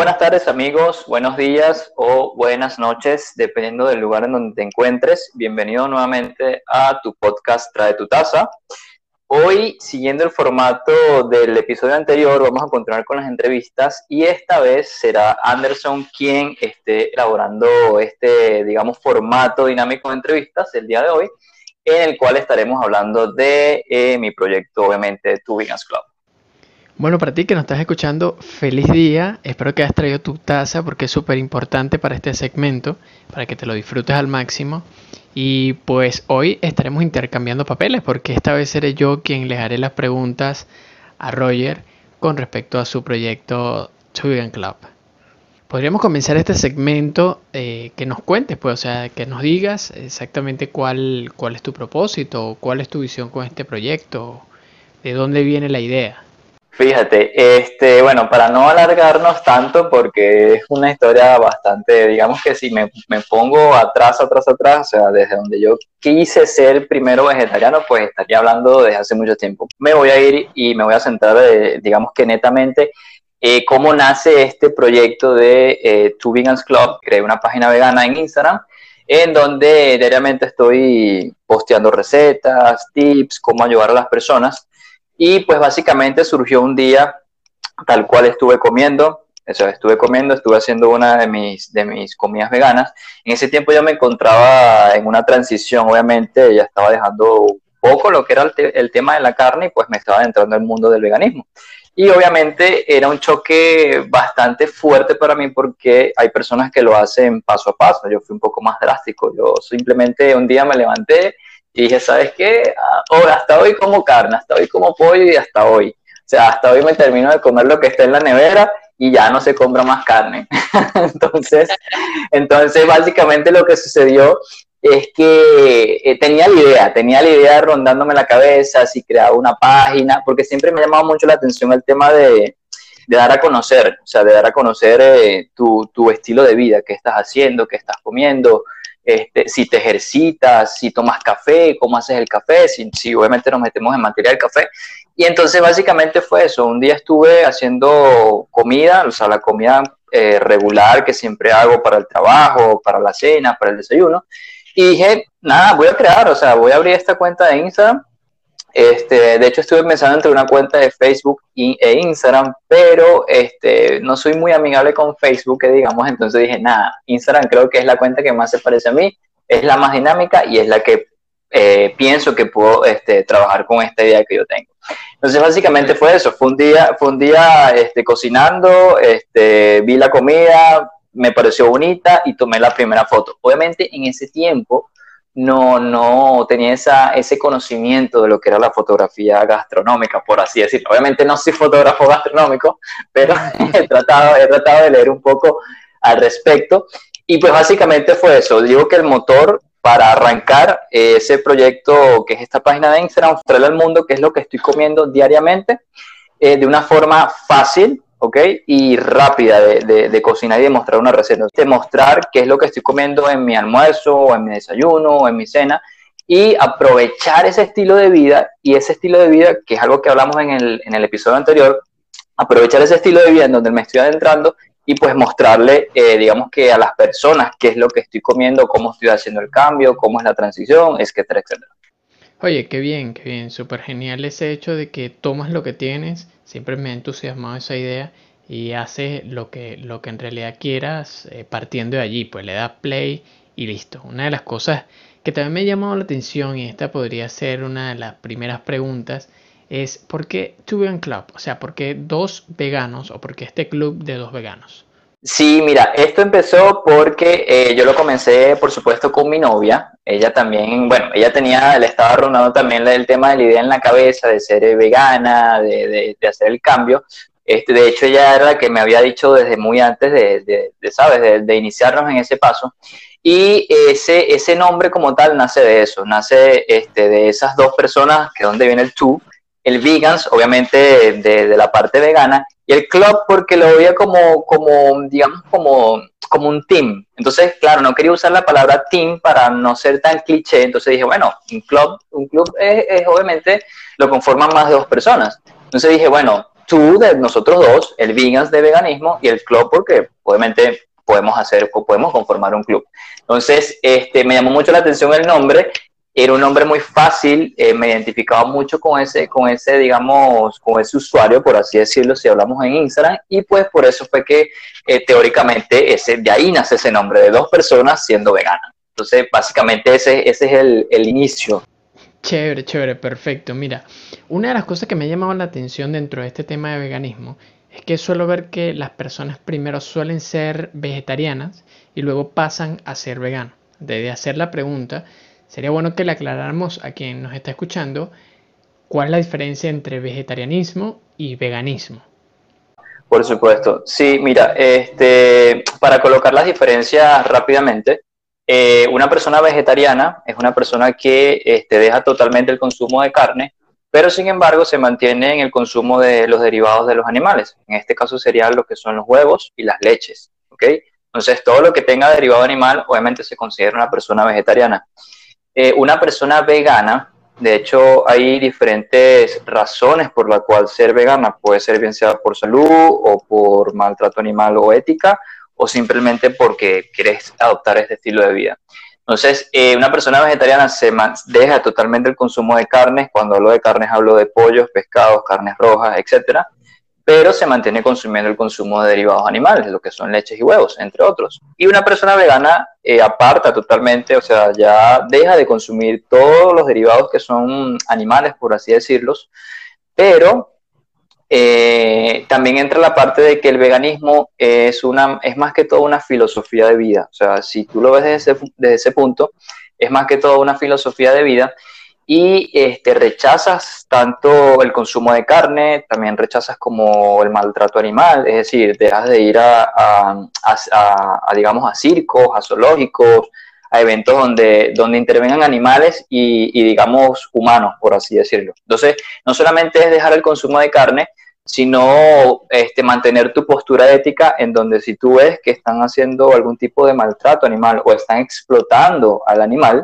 buenas tardes amigos, buenos días o buenas noches, dependiendo del lugar en donde te encuentres. Bienvenido nuevamente a tu podcast Trae tu taza. Hoy, siguiendo el formato del episodio anterior, vamos a continuar con las entrevistas y esta vez será Anderson quien esté elaborando este, digamos, formato dinámico de entrevistas el día de hoy, en el cual estaremos hablando de eh, mi proyecto, obviamente, Tu Vegans Club. Bueno, para ti que nos estás escuchando, feliz día. Espero que hayas traído tu taza porque es súper importante para este segmento, para que te lo disfrutes al máximo. Y pues hoy estaremos intercambiando papeles porque esta vez seré yo quien le haré las preguntas a Roger con respecto a su proyecto Vegan Club. Podríamos comenzar este segmento eh, que nos cuentes, pues, o sea, que nos digas exactamente cuál, cuál es tu propósito, cuál es tu visión con este proyecto, de dónde viene la idea. Fíjate, este, bueno, para no alargarnos tanto, porque es una historia bastante, digamos que si me, me, pongo atrás, atrás, atrás, o sea, desde donde yo quise ser primero vegetariano, pues estaría hablando desde hace mucho tiempo. Me voy a ir y me voy a centrar, eh, digamos que netamente, eh, cómo nace este proyecto de eh, Two Vegans Club. Creé una página vegana en Instagram, en donde diariamente estoy posteando recetas, tips, cómo ayudar a las personas. Y pues básicamente surgió un día tal cual estuve comiendo, estuve comiendo, estuve haciendo una de mis, de mis comidas veganas. En ese tiempo yo me encontraba en una transición, obviamente ya estaba dejando poco lo que era el, el tema de la carne y pues me estaba entrando al mundo del veganismo. Y obviamente era un choque bastante fuerte para mí porque hay personas que lo hacen paso a paso. Yo fui un poco más drástico. Yo simplemente un día me levanté y dije, ¿sabes qué? Oh, hasta hoy como carne, hasta hoy como pollo y hasta hoy. O sea, hasta hoy me termino de comer lo que está en la nevera y ya no se compra más carne. entonces, entonces, básicamente lo que sucedió es que eh, tenía la idea, tenía la idea rondándome la cabeza, si creaba una página, porque siempre me ha llamado mucho la atención el tema de, de dar a conocer, o sea, de dar a conocer eh, tu, tu, estilo de vida, qué estás haciendo, qué estás comiendo, este, si te ejercitas, si tomas café, cómo haces el café, si, si, obviamente nos metemos en materia del café. Y entonces básicamente fue eso, un día estuve haciendo comida, o sea, la comida eh, regular que siempre hago para el trabajo, para la cena, para el desayuno, y dije, nada, voy a crear, o sea, voy a abrir esta cuenta de Instagram este, de hecho, estuve pensando entre una cuenta de Facebook e Instagram, pero este, no soy muy amigable con Facebook, digamos, entonces dije, nada, Instagram creo que es la cuenta que más se parece a mí, es la más dinámica y es la que eh, pienso que puedo este, trabajar con esta idea que yo tengo. Entonces, básicamente fue eso, fue un día, fue un día este, cocinando, vi la comida, me pareció bonita y tomé la primera foto. Obviamente, en ese tiempo, no, no tenía esa, ese conocimiento de lo que era la fotografía gastronómica, por así decirlo. Obviamente no soy fotógrafo gastronómico, pero he tratado, he tratado de leer un poco al respecto. Y pues básicamente fue eso. Digo que el motor para arrancar ese proyecto, que es esta página de Instagram, mostrarle al mundo qué es lo que estoy comiendo diariamente eh, de una forma fácil, ¿ok? Y rápida de, de, cocinar y de mostrar una receta. De mostrar qué es lo que estoy comiendo en mi almuerzo, o en mi desayuno, o en mi cena, y aprovechar ese estilo de vida, y ese estilo de vida, que es algo que hablamos en el, episodio anterior, aprovechar ese estilo de vida en donde me estoy adentrando y pues mostrarle, eh, digamos que a las personas qué es lo que estoy comiendo, cómo estoy haciendo el cambio, cómo es la transición, etcétera, etcétera. Oye, qué bien, qué bien, súper genial ese hecho de que tomas lo que tienes, siempre me ha entusiasmado esa idea y haces lo que, lo que en realidad quieras eh, partiendo de allí, pues le das play y listo. Una de las cosas que también me ha llamado la atención y esta podría ser una de las primeras preguntas es ¿por qué Vegan Club? O sea, ¿por qué dos veganos o por qué este club de dos veganos? Sí, mira, esto empezó porque eh, yo lo comencé, por supuesto, con mi novia. Ella también, bueno, ella tenía, le estaba rondando también el tema de la idea en la cabeza de ser eh, vegana, de, hacer el cambio. Este, de hecho, ella era la que me había dicho desde muy antes de, de ¿sabes?, de, iniciarnos en ese paso. Y ese, ese nombre como tal nace de eso, nace este, de esas dos personas, que donde viene el tú, el vegans, obviamente de, la parte vegana, y el club porque lo veía como, como digamos, como, como un team. Entonces, claro, no quería usar la palabra team para no ser tan cliché. Entonces dije, bueno, un club, un club es, obviamente lo conforman más de dos personas. Entonces dije, bueno, tú de nosotros dos, el Vegans de veganismo y el club porque obviamente podemos hacer, podemos conformar un club. Entonces, este, me llamó mucho la atención el nombre era un nombre muy fácil, eh, me identificaba mucho con ese, con ese, digamos, con ese usuario, por así decirlo, si hablamos en Instagram, y pues por eso fue que eh, teóricamente ese, de ahí nace ese nombre, de dos personas siendo veganas. Entonces, básicamente ese, ese es el, el inicio. Chévere, chévere, perfecto. Mira, una de las cosas que me ha llamado la atención dentro de este tema de veganismo es que suelo ver que las personas primero suelen ser vegetarianas y luego pasan a ser veganas. Desde hacer la pregunta Sería bueno que le aclaráramos a quien nos está escuchando cuál es la diferencia entre vegetarianismo y veganismo. Por supuesto. Sí, mira, este, para colocar las diferencias rápidamente, eh, una persona vegetariana es una persona que este, deja totalmente el consumo de carne, pero sin embargo se mantiene en el consumo de los derivados de los animales. En este caso serían lo que son los huevos y las leches. ¿ok? Entonces, todo lo que tenga derivado animal, obviamente se considera una persona vegetariana. Eh, una persona vegana, de hecho hay diferentes razones por la cual ser vegana, puede ser bien sea por salud o por maltrato animal o ética, o simplemente porque quieres adoptar este estilo de vida. Entonces, eh, una persona vegetariana se deja totalmente el consumo de carnes. Cuando hablo de carnes, hablo de pollos, pescados, carnes rojas, etcétera pero se mantiene consumiendo el consumo de derivados animales, lo que son leches y huevos, entre otros. Y una persona vegana eh, aparta totalmente, o sea, ya deja de consumir todos los derivados que son animales, por así decirlos, pero eh, también entra la parte de que el veganismo es, una, es más que todo una filosofía de vida. O sea, si tú lo ves desde ese, desde ese punto, es más que todo una filosofía de vida y este, rechazas tanto el consumo de carne, también rechazas como el maltrato animal, es decir, dejas de ir a, digamos, a circos, a zoológicos, a eventos donde, donde intervengan animales y, y, digamos, humanos, por así decirlo. Entonces, no solamente es dejar el consumo de carne, sino este, mantener tu postura ética en donde si tú ves que están haciendo algún tipo de maltrato animal o están explotando al animal,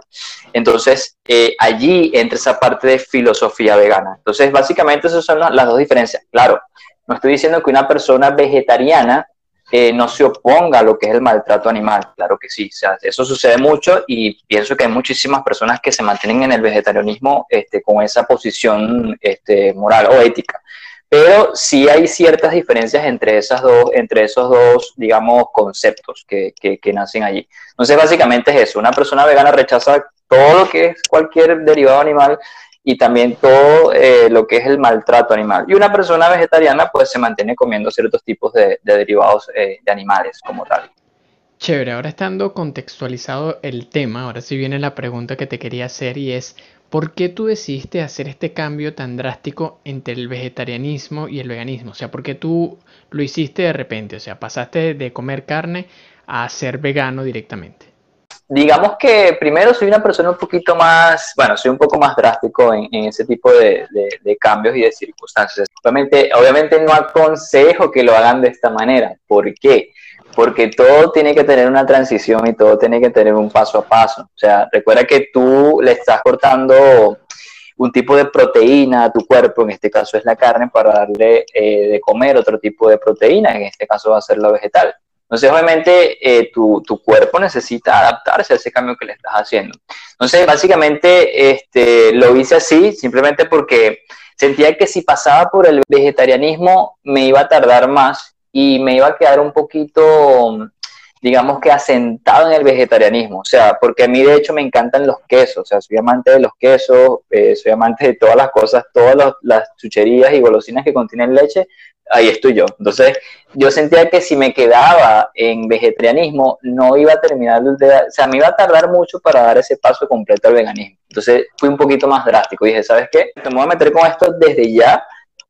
entonces eh, allí entra esa parte de filosofía vegana. Entonces, básicamente esas son las dos diferencias. Claro, no estoy diciendo que una persona vegetariana eh, no se oponga a lo que es el maltrato animal. Claro que sí, eso sucede mucho y pienso que hay muchísimas personas que se mantienen en el vegetarianismo este, con esa posición este, moral o ética pero sí hay ciertas diferencias entre, esas dos, entre esos dos, digamos, conceptos que, que, nacen allí. Entonces, básicamente es eso, una persona vegana rechaza todo lo que es cualquier derivado animal y también todo eh, lo que es el maltrato animal. Y una persona vegetariana pues se mantiene comiendo ciertos tipos de, derivados eh, de animales como tal. Chévere, ahora estando contextualizado el tema, ahora sí viene la pregunta que te quería hacer y es, ¿Por qué tú decidiste hacer este cambio tan drástico entre el vegetarianismo y el veganismo? O sea, ¿por qué tú lo hiciste de repente? O sea, pasaste de comer carne a ser vegano directamente. Digamos que primero soy una persona un poquito más, bueno, soy un poco más drástico en, ese tipo de, cambios y de circunstancias. Obviamente, obviamente no aconsejo que lo hagan de esta manera. ¿Por qué? Todo tiene que tener una transición y todo tiene que tener un paso a paso. O sea, recuerda que tú le estás cortando un tipo de proteína a tu cuerpo, en este caso es la carne, para darle eh, de comer otro tipo de proteína, en este caso va a ser la vegetal. Entonces, obviamente, eh, tu, tu, cuerpo necesita adaptarse a ese cambio que le estás haciendo. Entonces, básicamente, este, lo hice así, simplemente porque sentía que si pasaba por el vegetarianismo me iba a tardar más y me iba a quedar un poquito, digamos que asentado en el vegetarianismo, o sea, porque a mí de hecho me encantan los quesos, o sea, soy amante de los quesos, eh, soy amante de todas las cosas, todas las chucherías y golosinas que contienen leche, ahí estoy yo. Entonces, yo sentía que si me quedaba en vegetarianismo, no iba a terminar de, o sea, me iba a tardar mucho para dar ese paso completo al veganismo. Entonces, fui un poquito más drástico dije, ¿sabes qué? Me voy a meter con esto desde ya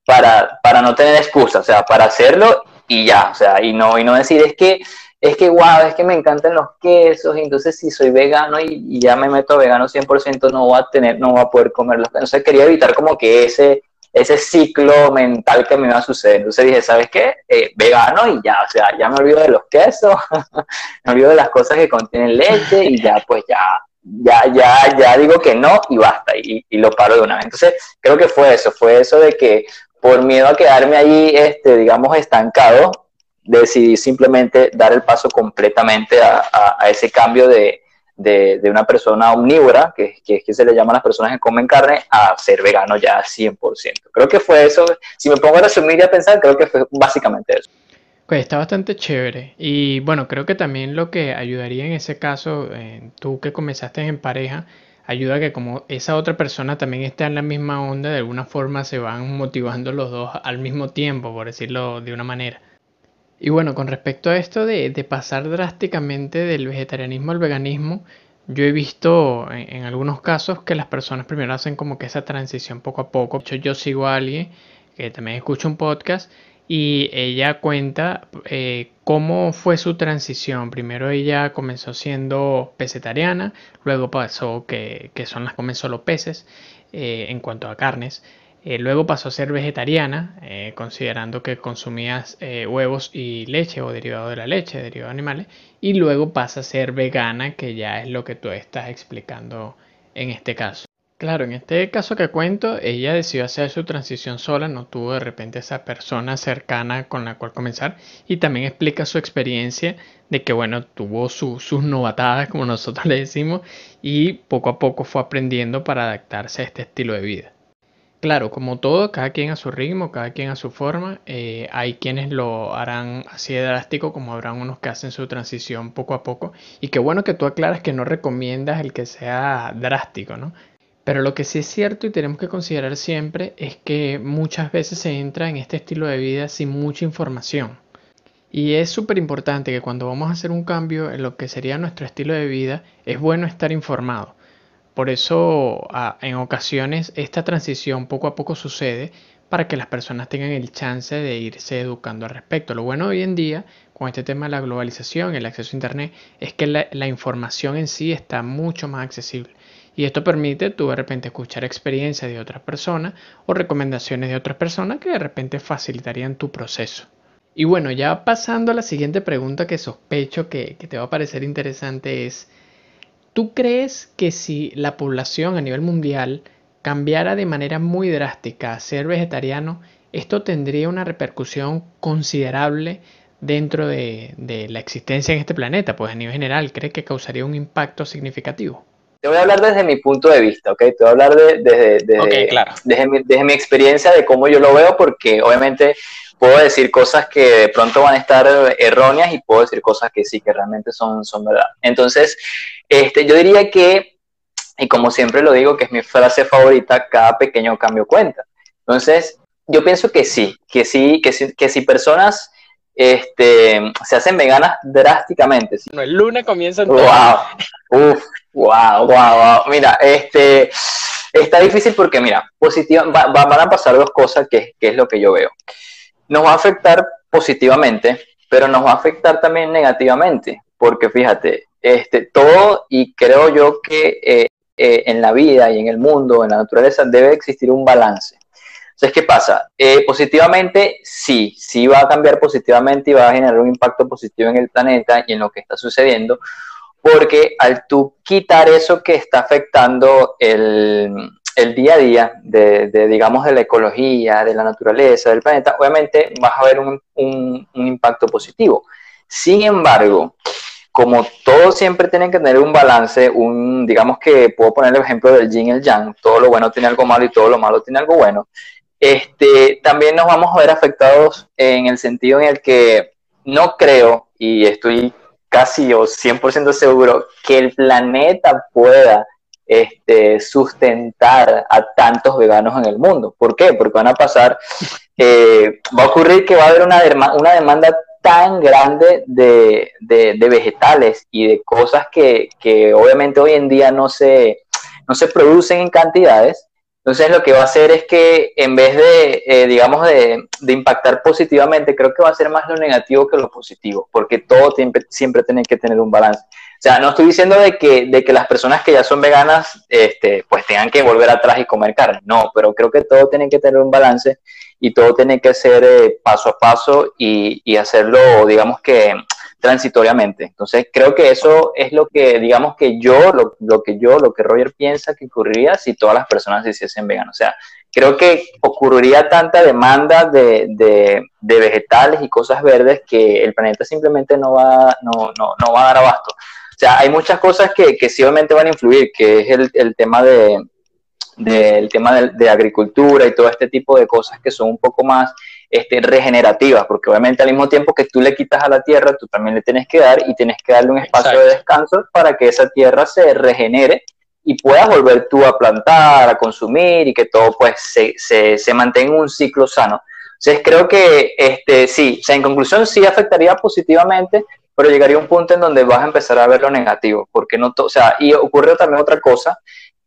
para, para no tener excusa, o sea, para hacerlo y ya, o sea, y no, y no decir es que, es que guau, es que me encantan los quesos, y entonces si soy vegano y, ya me meto vegano 100% no voy a tener, no voy a poder comer los Entonces quería evitar como que ese, ese ciclo mental que me iba a suceder. Entonces dije, ¿sabes qué? Eh, vegano y ya, o sea, ya me olvido de los quesos, me olvido de las cosas que contienen leche y ya, pues ya, ya, ya, ya digo que no y basta, y, y, lo paro de una vez. Entonces, creo que fue eso, fue eso de que por miedo a quedarme ahí, este, digamos, estancado, decidí simplemente dar el paso completamente a, ese cambio de, de, una persona omnívora, que, que, que se le llama a las personas que comen carne, a ser vegano ya 100%. Creo que fue eso, si me pongo a resumir y a pensar, creo que fue básicamente eso. Pues está bastante chévere. Y bueno, creo que también lo que ayudaría en ese caso, eh, tú que comenzaste en pareja, ayuda a que como esa otra persona también esté en la misma onda, de alguna forma se van motivando los dos al mismo tiempo, por decirlo de una manera. Y bueno, con respecto a esto de, pasar drásticamente del vegetarianismo al veganismo, yo he visto en, algunos casos que las personas primero hacen como que esa transición poco a poco. De hecho, yo sigo a alguien que también escucha un podcast y ella cuenta eh, cómo fue su transición. Primero ella comenzó siendo pesetariana, luego pasó que, son las comen solo peces eh, en cuanto a carnes. Eh, luego pasó a ser vegetariana, considerando que consumías huevos y leche o derivado de la leche, derivado de animales. Y luego pasa a ser vegana, que ya es lo que tú estás explicando en este caso. Claro, en este caso que cuento, ella decidió hacer su transición sola, no tuvo de repente esa persona cercana con la cual comenzar y también explica su experiencia de que, bueno, tuvo sus novatadas, como nosotros le decimos, y poco a poco fue aprendiendo para adaptarse a este estilo de vida. Claro, como todo, cada quien a su ritmo, cada quien a su forma. Eh, hay quienes lo harán así de drástico, como habrán unos que hacen su transición poco a poco. Y qué bueno que tú aclaras que no recomiendas el que sea drástico, ¿no? Pero lo que sí es cierto y tenemos que considerar siempre es que muchas veces se entra en este estilo de vida sin mucha información. Y es súper importante que cuando vamos a hacer un cambio en lo que sería nuestro estilo de vida, es bueno estar informado. Por eso en ocasiones esta transición poco a poco sucede para que las personas tengan el chance de irse educando al respecto. Lo bueno hoy en día con este tema de la globalización, el acceso a Internet, es que la, la información en sí está mucho más accesible. Y esto permite tú de repente escuchar experiencias de otras personas o recomendaciones de otras personas que de repente facilitarían tu proceso. Y bueno, ya pasando a la siguiente pregunta que sospecho que, te va a parecer interesante es, ¿tú crees que si la población a nivel mundial cambiara de manera muy drástica a ser vegetariano, esto tendría una repercusión considerable dentro de, la existencia en este planeta? Pues a nivel general, ¿cree que causaría un impacto significativo? Te voy a hablar desde mi punto de vista, ¿ok? Te voy a hablar de, desde, mi, desde mi experiencia, de cómo yo lo veo, porque obviamente puedo decir cosas que de pronto van a estar erróneas y puedo decir cosas que sí, que realmente son, son verdad. Entonces, este, yo diría que, y como siempre lo digo, que es mi frase favorita, cada pequeño cambio cuenta. Entonces, yo pienso que sí, que sí, que sí, que si personas este, se hacen veganas drásticamente. ¿sí? el lunes comienza Wow, uf, wow, wow, wow. Mira, este, está difícil porque, mira, positiva, van a pasar dos cosas que, que, es lo que yo veo. Nos va a afectar positivamente, pero nos va a afectar también negativamente, porque fíjate, este, todo, y creo yo que eh, eh, en la vida y en el mundo, en la naturaleza, debe existir un balance. Entonces, ¿qué pasa? Eh, positivamente, sí, sí va a cambiar positivamente y va a generar un impacto positivo en el planeta y en lo que está sucediendo, porque al tú quitar eso que está afectando el, día a día de, digamos, de la ecología, de la naturaleza, del planeta, obviamente vas a ver un, un impacto positivo. Sin embargo, como todo siempre tiene que tener un balance, un, digamos que puedo poner el ejemplo del yin y el yang, todo lo bueno tiene algo malo y todo lo malo tiene algo bueno, este, también nos vamos a ver afectados en el sentido en el que no creo, y estoy casi o 100% seguro, que el planeta pueda este, sustentar a tantos veganos en el mundo. ¿Por qué? Porque van a pasar, eh, va a ocurrir que va a haber una, una demanda tan grande de, de, vegetales y de cosas que, que, obviamente hoy en día no se, no se producen en cantidades, entonces lo que va a hacer es que en vez de, eh, digamos, de, impactar positivamente, creo que va a ser más lo negativo que lo positivo, porque todo siempre, siempre tiene que tener un balance. O sea, no estoy diciendo de que, de que las personas que ya son veganas, este, pues tengan que volver atrás y comer carne, no, pero creo que todo tiene que tener un balance y todo tiene que ser eh, paso a paso y, y hacerlo, digamos que transitoriamente. Entonces, creo que eso es lo que, digamos que yo, lo, que yo, lo que Roger piensa que ocurriría si todas las personas se hiciesen veganas. O sea, creo que ocurriría tanta demanda de, de, de, vegetales y cosas verdes que el planeta simplemente no va, no, no, no va a dar abasto. O sea, hay muchas cosas que, que sí obviamente van a influir, que es el, el tema de, del tema de, de, agricultura y todo este tipo de cosas que son un poco más este, regenerativas, porque obviamente al mismo tiempo que tú le quitas a la tierra, tú también le tienes que dar y tienes que darle un espacio Exacto. de descanso para que esa tierra se regenere y puedas volver tú a plantar, a consumir y que todo pues se, se, se mantenga en un ciclo sano. Entonces creo que este, sí, o sea, en conclusión sí afectaría positivamente, pero llegaría un punto en donde vas a empezar a ver lo negativo, porque no, o sea, y ocurre también otra cosa,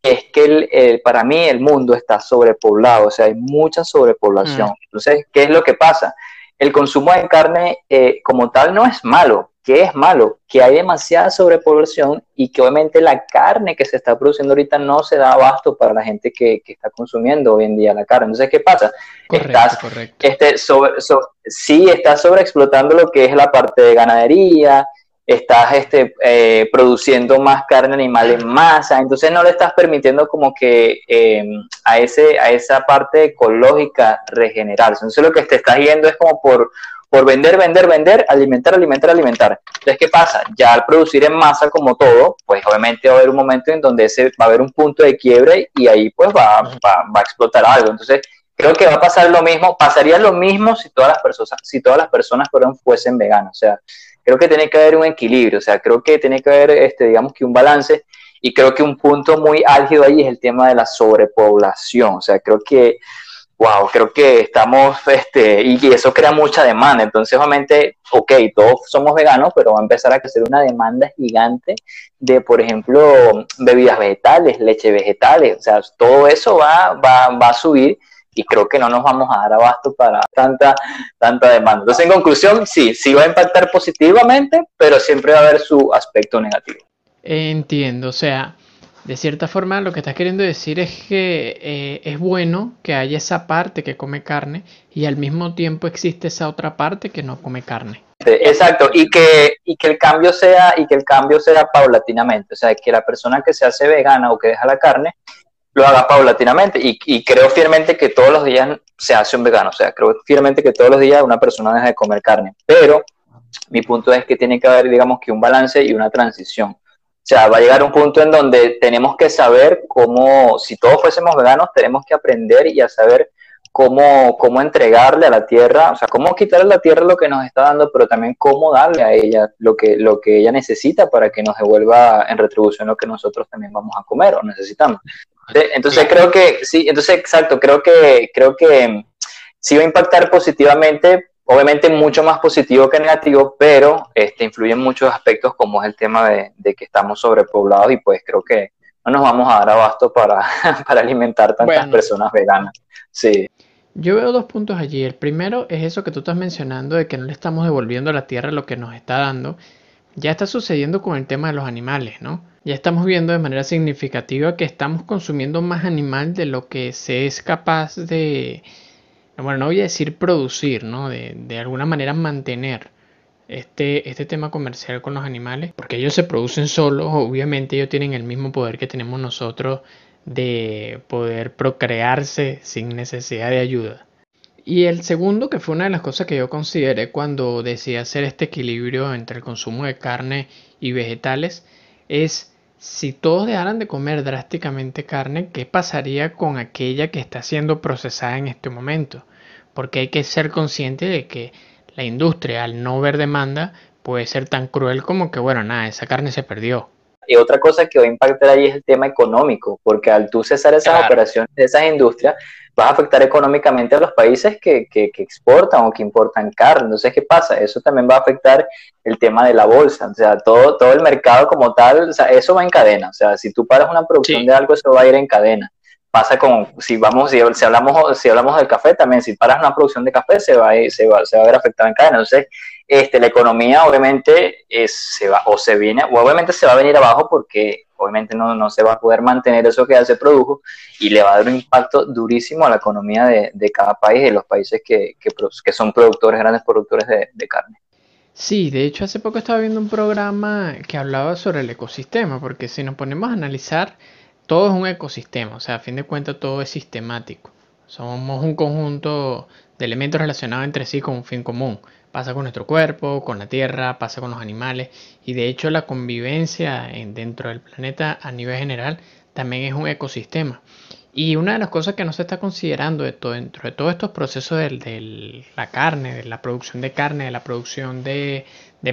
es que el, el, para mí el mundo está sobrepoblado, o sea, hay mucha sobrepoblación. Mm. Entonces, ¿qué es lo que pasa? El consumo de carne eh, como tal no es malo. ¿Qué es malo? Que hay demasiada sobrepoblación y que obviamente la carne que se está produciendo ahorita no se da abasto para la gente que, que está consumiendo hoy en día la carne. Entonces, ¿qué pasa? Correcto, estás, correcto. Este, sobre, sobre, sí, estás sobreexplotando lo que es la parte de ganadería, estás este, eh, produciendo más carne animal en masa, entonces no le estás permitiendo como que eh, a, ese, a esa parte ecológica regenerarse. Entonces lo que te estás yendo es como por, por vender, vender, vender, alimentar, alimentar, alimentar. Entonces, ¿qué pasa? Ya al producir en masa como todo, pues obviamente va a haber un momento en donde ese, va a haber un punto de quiebre y ahí pues va, va, va a explotar algo. Entonces, creo que va a pasar lo mismo, pasaría lo mismo si todas las personas, si todas las personas fueran, fuesen veganas. O sea, creo que tiene que haber un equilibrio, o sea, creo que tiene que haber, este, digamos que un balance, y creo que un punto muy álgido ahí es el tema de la sobrepoblación, o sea, creo que, wow, creo que estamos, este, y eso crea mucha demanda, entonces obviamente, ok, todos somos veganos, pero va a empezar a crecer una demanda gigante de, por ejemplo, bebidas vegetales, leche vegetales, o sea, todo eso va, va, va a subir y creo que no nos vamos a dar abasto para tanta, tanta demanda. Entonces, en conclusión, sí, sí va a impactar positivamente, pero siempre va a haber su aspecto negativo. Entiendo, o sea, de cierta forma lo que estás queriendo decir es que eh, es bueno que haya esa parte que come carne y al mismo tiempo existe esa otra parte que no come carne. Exacto, y que, y que el cambio sea, y que el cambio sea paulatinamente, o sea, que la persona que se hace vegana o que deja la carne lo haga paulatinamente y, creo firmemente que todos los días se hace un vegano, o sea, creo firmemente que todos los días una persona deja de comer carne, pero mi punto es que tiene que haber, digamos, que un balance y una transición. O sea, va a llegar un punto en donde tenemos que saber cómo, si todos fuésemos veganos, tenemos que aprender y a saber cómo, cómo entregarle a la tierra, o sea, cómo quitarle a la tierra lo que nos está dando, pero también cómo darle a ella lo que, lo que ella necesita para que nos devuelva en retribución lo que nosotros también vamos a comer o necesitamos. Entonces creo que, sí, entonces exacto, creo que, creo que sí va a impactar positivamente, obviamente mucho más positivo que negativo, pero este, influye en muchos aspectos como es el tema de, de que estamos sobrepoblados y pues creo que no nos vamos a dar abasto para, para alimentar tantas bueno, personas veganas. Sí. Yo veo dos puntos allí. El primero es eso que tú estás mencionando de que no le estamos devolviendo a la tierra lo que nos está dando. Ya está sucediendo con el tema de los animales, ¿no? Ya estamos viendo de manera significativa que estamos consumiendo más animal de lo que se es capaz de, bueno, no voy a decir producir, ¿no? De, de alguna manera mantener este, este tema comercial con los animales, porque ellos se producen solos, obviamente ellos tienen el mismo poder que tenemos nosotros de poder procrearse sin necesidad de ayuda. Y el segundo, que fue una de las cosas que yo consideré cuando decidí hacer este equilibrio entre el consumo de carne y vegetales, es si todos dejaran de comer drásticamente carne, ¿qué pasaría con aquella que está siendo procesada en este momento? Porque hay que ser consciente de que la industria, al no ver demanda, puede ser tan cruel como que, bueno, nada, esa carne se perdió. Y otra cosa que va a impactar ahí es el tema económico, porque al tú cesar esas claro. operaciones de esas industrias, vas a afectar económicamente a los países que, que, que, exportan o que importan carne. Entonces, ¿qué pasa? Eso también va a afectar el tema de la bolsa, o sea, todo, todo el mercado como tal, o sea, eso va en cadena. O sea, si tú paras una producción sí. de algo, eso va a ir en cadena. Pasa con, si vamos, si, si, hablamos, si hablamos del café también, si paras una producción de café, se va a, ir, se va, se va a ver afectada en cadena. Entonces, este, la economía obviamente es, se va, o se viene, o obviamente se va a venir abajo porque obviamente no, no se va a poder mantener eso que ya se produjo y le va a dar un impacto durísimo a la economía de, de cada país, de los países que, que, son productores, grandes productores de, de, carne. Sí, de hecho hace poco estaba viendo un programa que hablaba sobre el ecosistema, porque si nos ponemos a analizar, todo es un ecosistema, o sea, a fin de cuentas todo es sistemático. Somos un conjunto de elementos relacionados entre sí con un fin común. Pasa con nuestro cuerpo, con la tierra, pasa con los animales y de hecho la convivencia dentro del planeta a nivel general también es un ecosistema. Y una de las cosas que no se está considerando dentro de todos estos procesos de, la carne, de la producción de carne, de la producción de,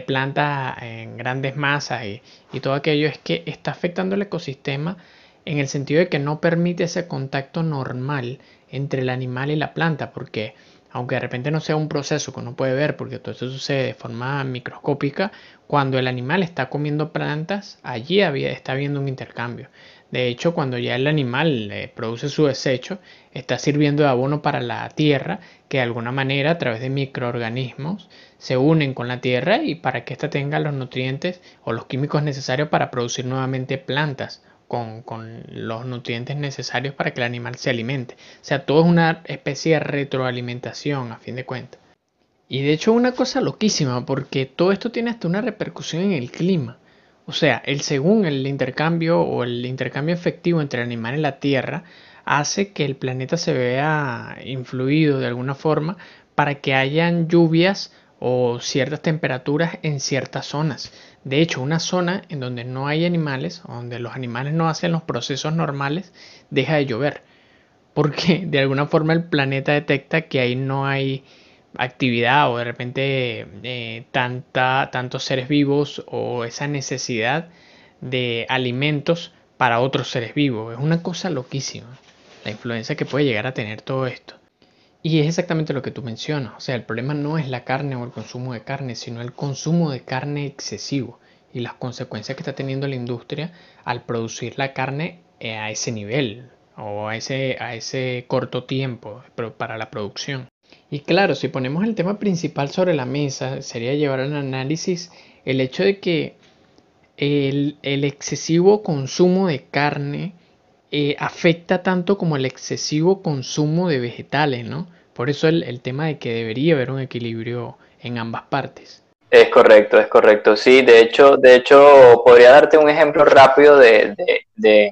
plantas en grandes masas y, y todo aquello, es que está afectando el ecosistema en el sentido de que no permite ese contacto normal entre el animal y la planta, porque aunque de repente no sea un proceso que uno puede ver, porque todo eso sucede de forma microscópica, cuando el animal está comiendo plantas, allí está habiendo un intercambio. De hecho, cuando ya el animal eh, produce su desecho, está sirviendo de abono para la tierra, que de alguna manera a través de microorganismos se unen con la tierra y para que ésta tenga los nutrientes o los químicos necesarios para producir nuevamente plantas con, los nutrientes necesarios para que el animal se alimente. O sea, todo es una especie de retroalimentación a fin de cuentas. Y de hecho una cosa loquísima, porque todo esto tiene hasta una repercusión en el clima. O sea, el según el intercambio o el intercambio efectivo entre el animal y la tierra hace que el planeta se vea influido de alguna forma para que hayan lluvias o ciertas temperaturas en ciertas zonas. De hecho, una zona en donde no hay animales, donde los animales no hacen los procesos normales, deja de llover. Porque de alguna forma el planeta detecta que ahí no hay actividad o de repente eh, tanta, tantos seres vivos o esa necesidad de alimentos para otros seres vivos. Es una cosa loquísima la influencia que puede llegar a tener todo esto. Y es exactamente lo que tú mencionas. O sea, el problema no es la carne o el consumo de carne, sino el consumo de carne excesivo y las consecuencias que está teniendo la industria al producir la carne eh, a ese nivel o a ese, a ese corto tiempo para la producción. Y claro, si ponemos el tema principal sobre la mesa, sería llevar al análisis el hecho de que el, excesivo consumo de carne eh, afecta tanto como el excesivo consumo de vegetales, ¿no? Por eso el, tema de que debería haber un equilibrio en ambas partes. Es correcto, es correcto. Sí, de hecho, de hecho, podría darte un ejemplo rápido de, de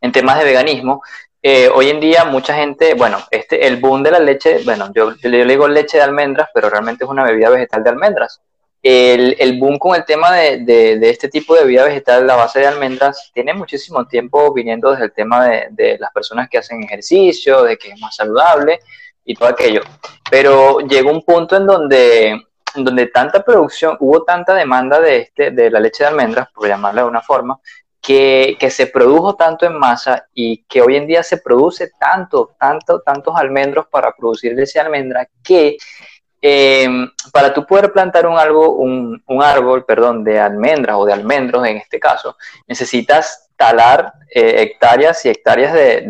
en temas de veganismo. Eh, hoy en día mucha gente, bueno, este, el boom de la leche, bueno, yo, le digo leche de almendras, pero realmente es una bebida vegetal de almendras. El, boom con el tema de, este tipo de bebida vegetal, la base de almendras, tiene muchísimo tiempo viniendo desde el tema de, de las personas que hacen ejercicio, de que es más saludable y todo aquello. Pero llegó un punto en donde, en donde tanta producción, hubo tanta demanda de, este, de la leche de almendras, por llamarla de una forma, que, se produjo tanto en masa y que hoy en día se produce tanto, tanto, tantos almendros para producir leche de almendra que em, para tú poder plantar un, algo, un, árbol perdón, de almendras o de almendros en este caso, necesitas talar eh, hectáreas y hectáreas de,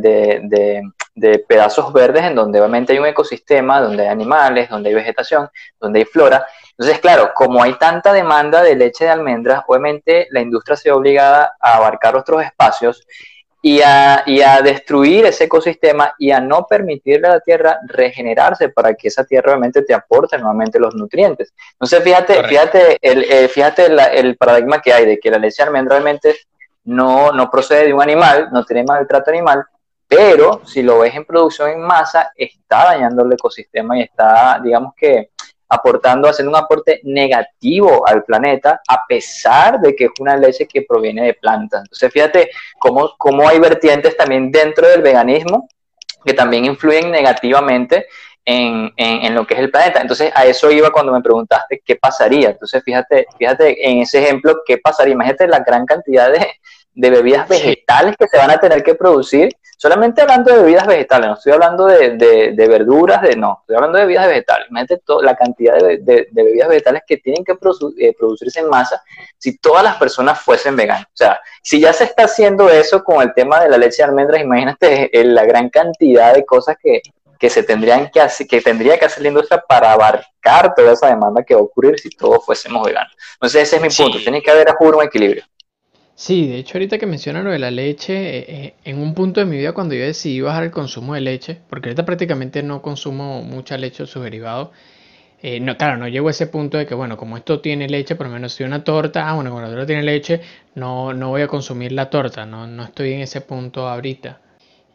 de, pedazos verdes en donde obviamente hay un ecosistema, donde hay animales, donde hay vegetación, donde hay flora, entonces, claro, como hay tanta demanda de leche de almendras, obviamente la industria se ve obligada a abarcar otros espacios y a, destruir ese ecosistema y a no permitirle a la tierra regenerarse para que esa tierra obviamente te aporte nuevamente los nutrientes. Entonces, fíjate, fíjate, el, eh, fíjate el paradigma que hay de que la leche de almendra realmente no, no procede de un animal, no tiene maltrato animal, pero si lo ves en producción en masa, está dañando el ecosistema y está, digamos que, aportando, haciendo un aporte negativo al planeta, a pesar de que es una leche que proviene de plantas. Entonces, fíjate cómo, cómo hay vertientes también dentro del veganismo que también influyen negativamente en, en, lo que es el planeta. Entonces, a eso iba cuando me preguntaste qué pasaría. Entonces, fíjate, fíjate en ese ejemplo, qué pasaría. Imagínate la gran cantidad de, de bebidas vegetales que se van a tener que producir, solamente hablando de bebidas vegetales, no estoy hablando de, de, verduras, de no, estoy hablando de bebidas vegetales. Imagínate la cantidad de, bebidas vegetales que tienen que eh, producirse en masa si todas las personas fuesen veganas. O sea, si ya se está haciendo eso con el tema de la leche de almendras, imagínate la gran cantidad de cosas que, que se tendrían que hacer, que tendría que hacer la industria para abarcar toda esa demanda que va a ocurrir si todos fuésemos veganos. Entonces ese es mi punto, tiene que haber a un equilibrio. Sí, de hecho ahorita que mencionas lo de la leche, eh, eh, en un punto de mi vida cuando yo decidí bajar el consumo de leche, porque ahorita prácticamente no consumo mucha leche o sus derivados, eh, no, claro, no llego a ese punto de que, bueno, como esto tiene leche, por lo menos si una torta, ah, bueno, como la tiene leche, no, no voy a consumir la torta, no, no estoy en ese punto ahorita.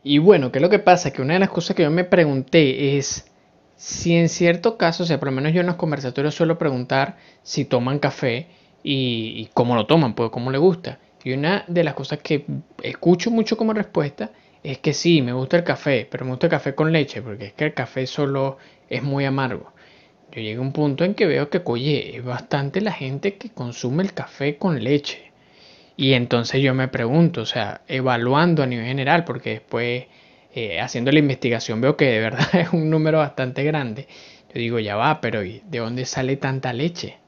Y bueno, ¿qué es lo que pasa? Que una de las cosas que yo me pregunté es si en cierto caso, o sea, por lo menos yo en los conversatorios suelo preguntar si toman café y, cómo lo toman, pues cómo le gusta. Y una de las cosas que escucho mucho como respuesta es que sí, me gusta el café, pero me gusta el café con leche, porque es que el café solo es muy amargo. Yo llegué a un punto en que veo que, oye, es bastante la gente que consume el café con leche. Y entonces yo me pregunto, o sea, evaluando a nivel general, porque después eh, haciendo la investigación veo que de verdad es un número bastante grande. Yo digo, ya va, pero ¿y de dónde sale tanta leche?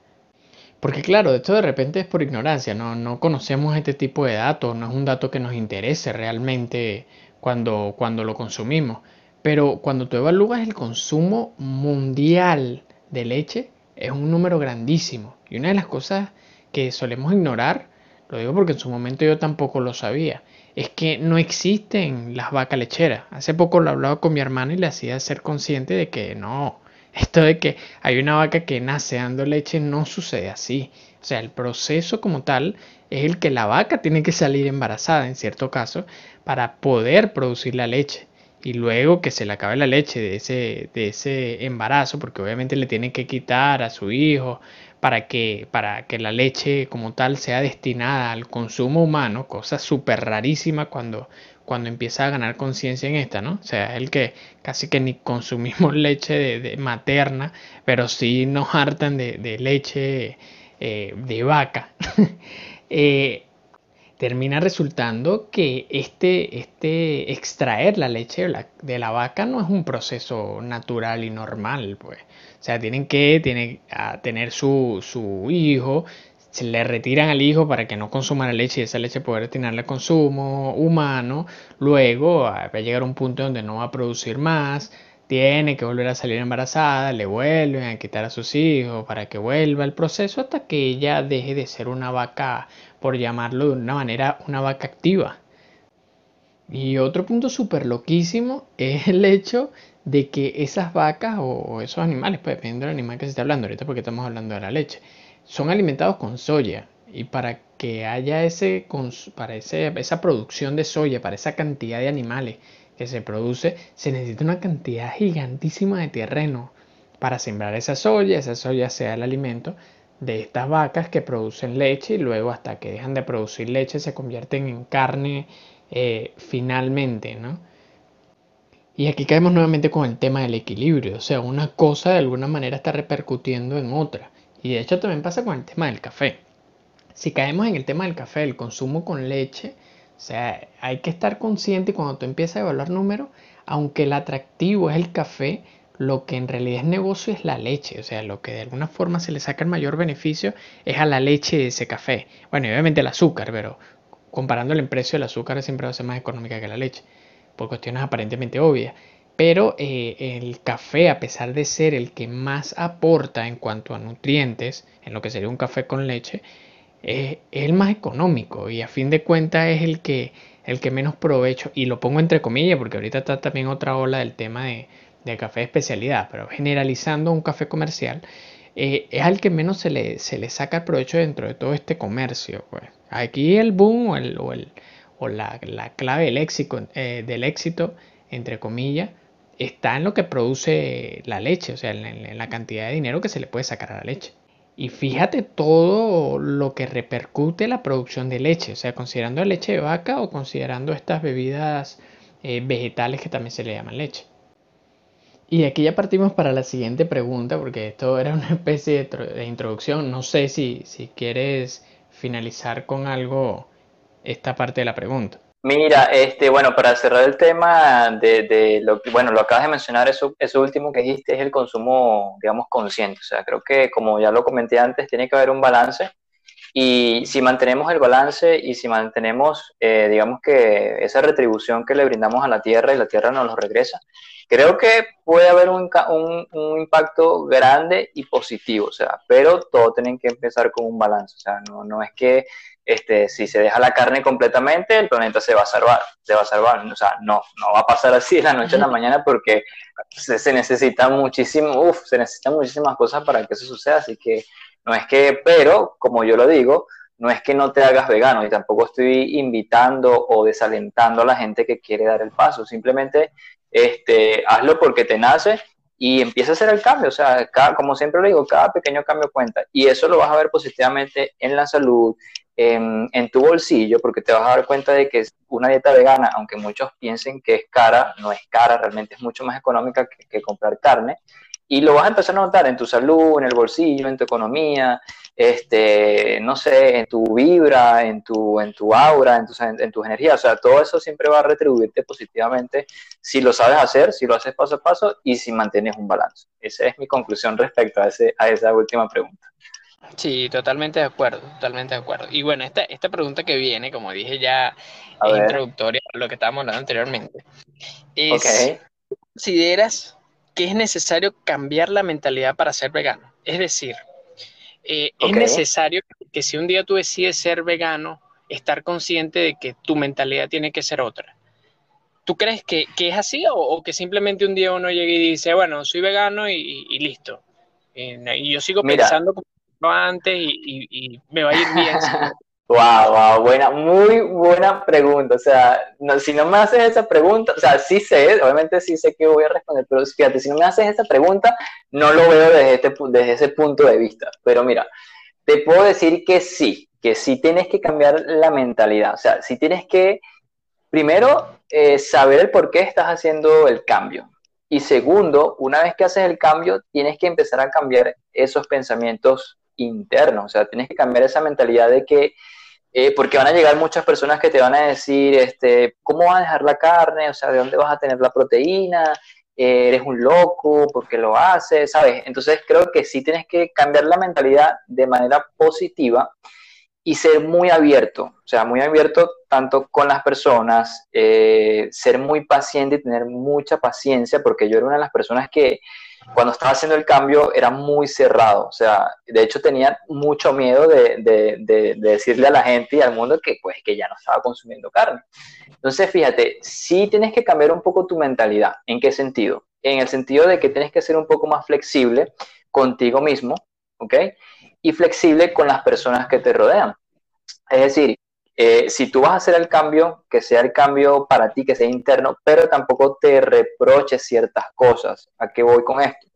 Porque claro, esto de repente es por ignorancia, no, no conocemos este tipo de datos, no es un dato que nos interese realmente cuando, cuando lo consumimos. Pero cuando tú evalúas el consumo mundial de leche, es un número grandísimo. Y una de las cosas que solemos ignorar, lo digo porque en su momento yo tampoco lo sabía, es que no existen las vacas lecheras. Hace poco lo hablaba con mi hermano y le hacía ser consciente de que no, esto de que hay una vaca que nace dando leche no sucede así. O sea, el proceso como tal es el que la vaca tiene que salir embarazada en cierto caso para poder producir la leche. Y luego que se le acabe la leche de ese, de ese embarazo, porque obviamente le tiene que quitar a su hijo para que, para que la leche como tal sea destinada al consumo humano, cosa súper rarísima cuando cuando empieza a ganar conciencia en esta, ¿no? O sea, es el que casi que ni consumimos leche de, materna, pero sí nos hartan de, leche eh, de vaca. Eh, termina resultando que este, este extraer la leche de la, vaca no es un proceso natural y normal, pues. O sea, tienen que tienen, a tener su, su hijo, se le retiran al hijo para que no consuma la leche y esa leche poder destinarla al consumo humano, luego va a llegar un punto donde no va a producir más, tiene que volver a salir embarazada, le vuelven a quitar a sus hijos para que vuelva el proceso hasta que ella deje de ser una vaca, por llamarlo de una manera, una vaca activa. Y otro punto súper loquísimo es el hecho de que esas vacas o esos animales, pues dependiendo del animal que se está hablando ahorita porque estamos hablando de la leche, son alimentados con soya. Y para que haya ese, para esa producción de soya, para esa cantidad de animales que se produce, se necesita una cantidad gigantísima de terreno para sembrar esa soya, esa soya sea el alimento de estas vacas que producen leche y luego hasta que dejan de producir leche se convierten en carne eh, finalmente, ¿no? Y aquí caemos nuevamente con el tema del equilibrio, o sea, una cosa de alguna manera está repercutiendo en otra. Y de hecho también pasa con el tema del café. Si caemos en el tema del café, el consumo con leche, o sea, hay que estar consciente cuando tú empiezas a evaluar números, aunque el atractivo es el café, lo que en realidad es negocio es la leche, o sea, lo que de alguna forma se le saca el mayor beneficio es a la leche de ese café. Bueno, y obviamente el azúcar, pero comparando el precio del azúcar siempre va a ser más económica que la leche, por cuestiones aparentemente obvias. Pero eh, el café, a pesar de ser el que más aporta en cuanto a nutrientes, en lo que sería un café con leche, es el más económico y a fin de cuentas es el que, el que menos provecho, y lo pongo entre comillas porque ahorita está también otra ola del tema de, café de especialidad, pero generalizando un café comercial, eh, es al que menos se le, se le saca el provecho dentro de todo este comercio. Pues. Aquí el boom o, el, o, o la, clave del éxito, eh, del éxito, entre comillas, está en lo que produce la leche, o sea, en, la cantidad de dinero que se le puede sacar a la leche. Y fíjate todo lo que repercute la producción de leche, o sea, considerando la leche de vaca o considerando estas bebidas eh, vegetales que también se le llaman leche. Y aquí ya partimos para la siguiente pregunta, porque esto era una especie de, introducción. No sé si, si quieres finalizar con algo esta parte de la pregunta. Mira, este, bueno, para cerrar el tema de, lo que, bueno, lo acabas de mencionar, eso, eso último que dijiste es el consumo, digamos, consciente. O sea, creo que como ya lo comenté antes, tiene que haber un balance. Y si mantenemos el balance y si mantenemos, eh, digamos que esa retribución que le brindamos a la tierra y la tierra nos lo regresa, creo que puede haber un, un, un impacto grande y positivo. O sea, pero todo tiene que empezar con un balance. O sea, no, no es que este, si se deja la carne completamente, el planeta se va a salvar, se va a salvar. O sea, no, no va a pasar así de la noche a la mañana porque se, se necesita muchísimo, uf, se necesitan muchísimas cosas para que eso suceda, así que no es que, pero como yo lo digo, no es que no te hagas vegano y tampoco estoy invitando o desalentando a la gente que quiere dar el paso, simplemente este, hazlo porque te nace y empieza a hacer el cambio, o sea, como siempre lo digo, cada pequeño cambio cuenta. Y eso lo vas a ver positivamente en la salud, en, tu bolsillo, porque te vas a dar cuenta de que una dieta vegana, aunque muchos piensen que es cara, no es cara, realmente es mucho más económica que comprar carne y lo vas a empezar a notar en tu salud, en el bolsillo, en tu economía, este, no sé, en tu vibra, en tu, en tu aura, en, tu, en tus energías. O sea, todo eso siempre va a retribuirte positivamente si lo sabes hacer, si lo haces paso a paso y si mantienes un balance. Esa es mi conclusión respecto a, ese, a esa última pregunta. Sí, totalmente de acuerdo, totalmente de acuerdo. Y bueno, esta, esta pregunta que viene, como dije ya, es introductoria a lo que estábamos hablando anteriormente. Es, ¿Consideras que es necesario cambiar la mentalidad para ser vegano? Es decir, eh, es necesario que si un día tú decides ser vegano, estar consciente de que tu mentalidad tiene que ser otra. ¿Tú crees que, es así o, que simplemente un día uno llega y dice, bueno, soy vegano y, listo? y yo sigo pensando como antes y, y, me va a ir bien. Wow, wow, buena, muy buena pregunta. O sea, si no me haces esa pregunta, o sea, sí sé, obviamente sí sé que voy a responder, pero fíjate, si no me haces esa pregunta, no lo veo desde, este, desde ese punto de vista. Pero mira, te puedo decir que sí, que sí tienes que cambiar la mentalidad. O sea, sí tienes que, primero, eh, saber el por qué estás haciendo el cambio. Y segundo, una vez que haces el cambio, tienes que empezar a cambiar esos pensamientos internos. O sea, tienes que cambiar esa mentalidad de que eh, porque van a llegar muchas personas que te van a decir, este, ¿cómo vas a dejar la carne? O sea, ¿de dónde vas a tener la proteína? ¿Eres un loco? ¿Por qué lo haces? ¿Sabes? Entonces creo que sí tienes que cambiar la mentalidad de manera positiva y ser muy abierto, o sea, muy abierto tanto con las personas, eh, ser muy paciente y tener mucha paciencia, porque yo era una de las personas que cuando estaba haciendo el cambio era muy cerrado, o sea, de hecho tenía mucho miedo de, de, decirle a la gente y al mundo que pues que ya no estaba consumiendo carne. Entonces, fíjate, sí tienes que cambiar un poco tu mentalidad. ¿En qué sentido? En el sentido de que tienes que ser un poco más flexible contigo mismo, ¿ok? Y flexible con las personas que te rodean. Es decir, eh, si tú vas a hacer el cambio, que sea el cambio para ti, que sea interno, pero tampoco te reproches ciertas cosas. ¿A qué voy con esto?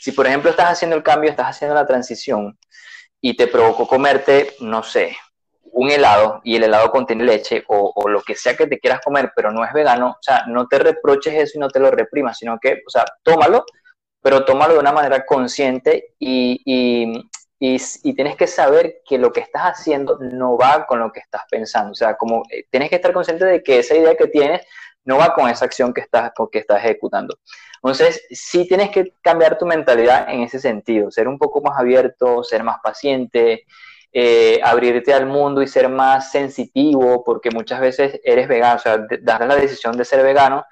Si, por ejemplo, estás haciendo el cambio, estás haciendo la transición y te provocó comerte, no sé, un helado y el helado contiene leche o, lo que sea que te quieras comer, pero no es vegano, o sea, no te reproches eso y no te lo reprimas, sino que, o sea, tómalo, pero tómalo de una manera consciente y, y, tienes que saber que lo que estás haciendo no va con lo que estás pensando. O sea, como eh, tienes que estar consciente de que esa idea que tienes no va con esa acción que estás, que estás ejecutando. Entonces, sí tienes que cambiar tu mentalidad en ese sentido, ser un poco más abierto, ser más paciente, eh, abrirte al mundo y ser más sensitivo, porque muchas veces eres vegano, o sea, dar la decisión de ser vegano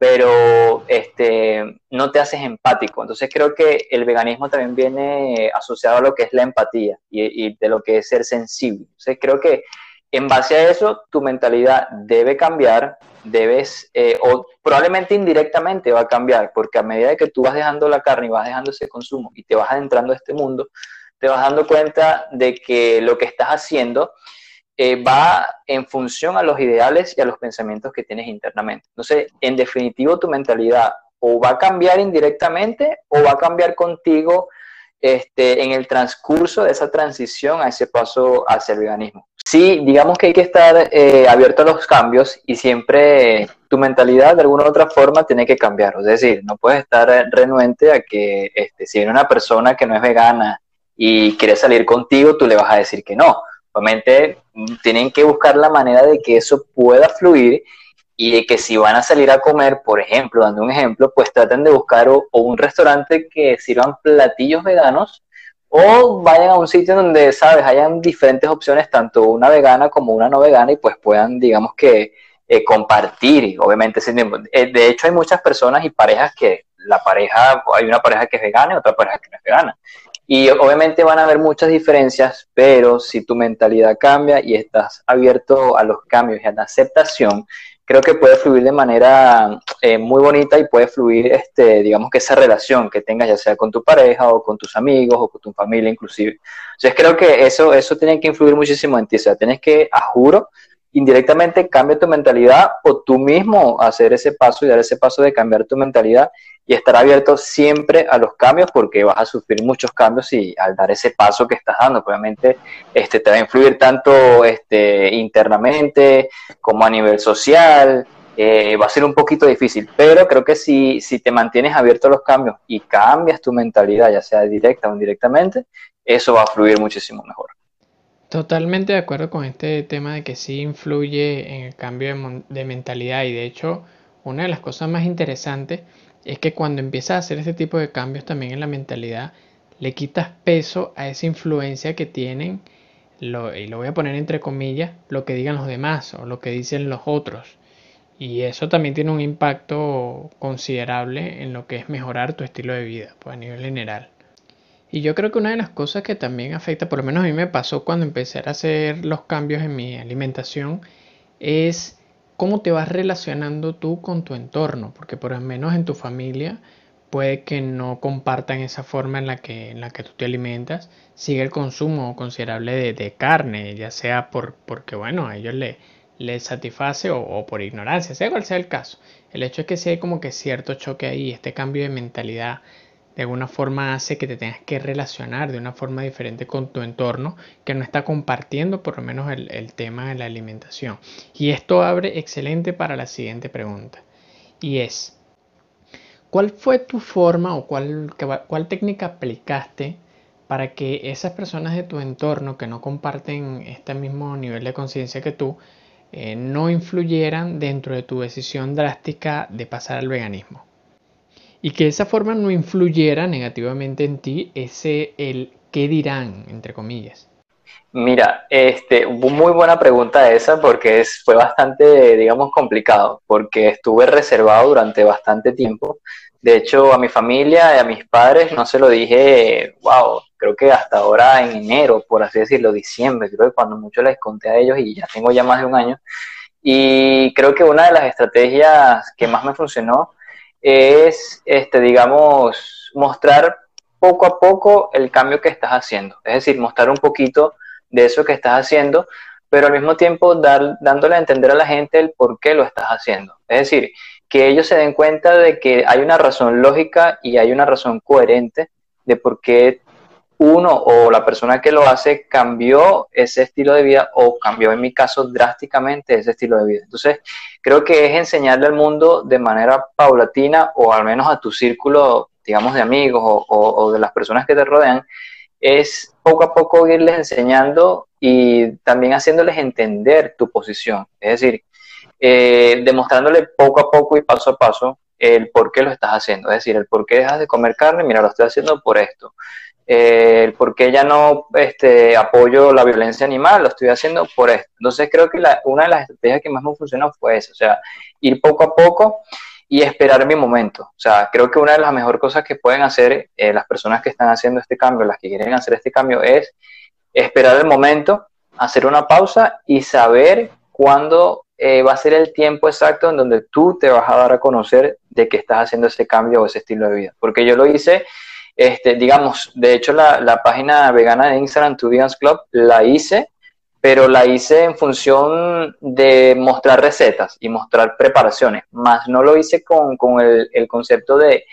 pero este, no te haces empático. Entonces creo que el veganismo también viene asociado a lo que es la empatía y, de lo que es ser sensible. Entonces creo que en base a eso tu mentalidad debe cambiar, debes, eh, o probablemente indirectamente va a cambiar, porque a medida que tú vas dejando la carne y vas dejando ese consumo y te vas adentrando a este mundo, te vas dando cuenta de que lo que estás haciendo va en función a los ideales y a los pensamientos que tienes internamente. Entonces, en definitivo, tu mentalidad o va a cambiar indirectamente o va a cambiar contigo este, en el transcurso de esa transición a ese paso hacia el veganismo. Sí, digamos que hay que estar eh, abierto a los cambios y siempre tu mentalidad de alguna u otra forma tiene que cambiar. Es decir, no puedes estar renuente a que este, si viene una persona que no es vegana y quiere salir contigo, tú le vas a decir que no. Obviamente tienen que buscar la manera de que eso pueda fluir y de que si van a salir a comer, por ejemplo, dando un ejemplo, pues traten de buscar o, un restaurante que sirvan platillos veganos o vayan a un sitio donde, sabes, hayan diferentes opciones, tanto una vegana como una no vegana, y pues puedan, digamos que, eh, compartir, obviamente, eh, de hecho hay muchas personas y parejas que la pareja, hay una pareja que es vegana y otra pareja que no es vegana. Y obviamente van a haber muchas diferencias, pero si tu mentalidad cambia y estás abierto a los cambios y a la aceptación, creo que puede fluir de manera eh, muy bonita y puede fluir, este, digamos que esa relación que tengas, ya sea con tu pareja o con tus amigos o con tu familia inclusive. Entonces creo que eso, eso tiene que influir muchísimo en ti, o sea, tienes que, a juro, indirectamente cambia tu mentalidad o tú mismo hacer ese paso y dar ese paso de cambiar tu mentalidad y estar abierto siempre a los cambios porque vas a sufrir muchos cambios y al dar ese paso que estás dando, obviamente este, te va a influir tanto este, internamente como a nivel social, eh, va a ser un poquito difícil, pero creo que si, si te mantienes abierto a los cambios y cambias tu mentalidad, ya sea directa o indirectamente, eso va a fluir muchísimo mejor. Totalmente de acuerdo con este tema de que sí influye en el cambio de, mentalidad y de hecho una de las cosas más interesantes es que cuando empiezas a hacer este tipo de cambios también en la mentalidad le quitas peso a esa influencia que tienen lo, y lo voy a poner entre comillas lo que digan los demás o lo que dicen los otros. Y eso también tiene un impacto considerable en lo que es mejorar tu estilo de vida pues a nivel general. Y yo creo que una de las cosas que también afecta, por lo menos a mí me pasó cuando empecé a hacer los cambios en mi alimentación, es cómo te vas relacionando tú con tu entorno, porque por lo menos en tu familia puede que no compartan esa forma en la que, en la que tú te alimentas, sigue el consumo considerable de, carne, ya sea por, porque bueno, a ellos les le satisface o, o, por ignorancia, sea cual sea el caso. El hecho es que si hay como que cierto choque ahí, este cambio de mentalidad de alguna forma hace que te tengas que relacionar de una forma diferente con tu entorno que no está compartiendo por lo menos el, tema de la alimentación. Y esto abre excelente para la siguiente pregunta. Y es, ¿cuál fue tu forma o cuál, cuál técnica aplicaste para que esas personas de tu entorno que no comparten este mismo nivel de conciencia que tú, eh, no influyeran dentro de tu decisión drástica de pasar al veganismo? Y que esa forma no influyera negativamente en ti ese el qué dirán, entre comillas. Mira, este, muy buena pregunta esa porque es, fue bastante, digamos, complicado, porque estuve reservado durante bastante tiempo. De hecho, a mi familia y a mis padres no se lo dije, wow, creo que hasta ahora en enero, por así decirlo, diciembre, creo que cuando mucho les conté a ellos y ya tengo ya más de un año. Y creo que una de las estrategias que más me funcionó es, este, digamos, mostrar poco a poco el cambio que estás haciendo. Es decir, mostrar un poquito de eso que estás haciendo, pero al mismo tiempo dar, dándole a entender a la gente el por qué lo estás haciendo. Es decir, que ellos se den cuenta de que hay una razón lógica y hay una razón coherente de por qué uno o la persona que lo hace cambió ese estilo de vida o cambió en mi caso drásticamente ese estilo de vida. Entonces, creo que es enseñarle al mundo de manera paulatina o al menos a tu círculo, digamos, de amigos o, de las personas que te rodean, es poco a poco irles enseñando y también haciéndoles entender tu posición. Es decir, eh, demostrándole poco a poco y paso a paso el por qué lo estás haciendo. Es decir, el por qué dejas de comer carne, mira, lo estoy haciendo por esto eh, por qué ya no este, apoyo la violencia animal, lo estoy haciendo por esto. Entonces creo que una de las estrategias que más me funcionó fue eso, o sea, ir poco a poco y esperar mi momento. O sea, creo que una de las mejores cosas que pueden hacer eh, las personas que están haciendo este cambio, las que quieren hacer este cambio, es esperar el momento, hacer una pausa y saber cuándo eh, va a ser el tiempo exacto en donde tú te vas a dar a conocer de que estás haciendo ese cambio o ese estilo de vida. Porque yo lo hice este, digamos, de hecho la, página vegana de Instagram, Tu Vegans Club, la hice, pero la hice en función de mostrar recetas y mostrar preparaciones, más no lo hice con, el, concepto de,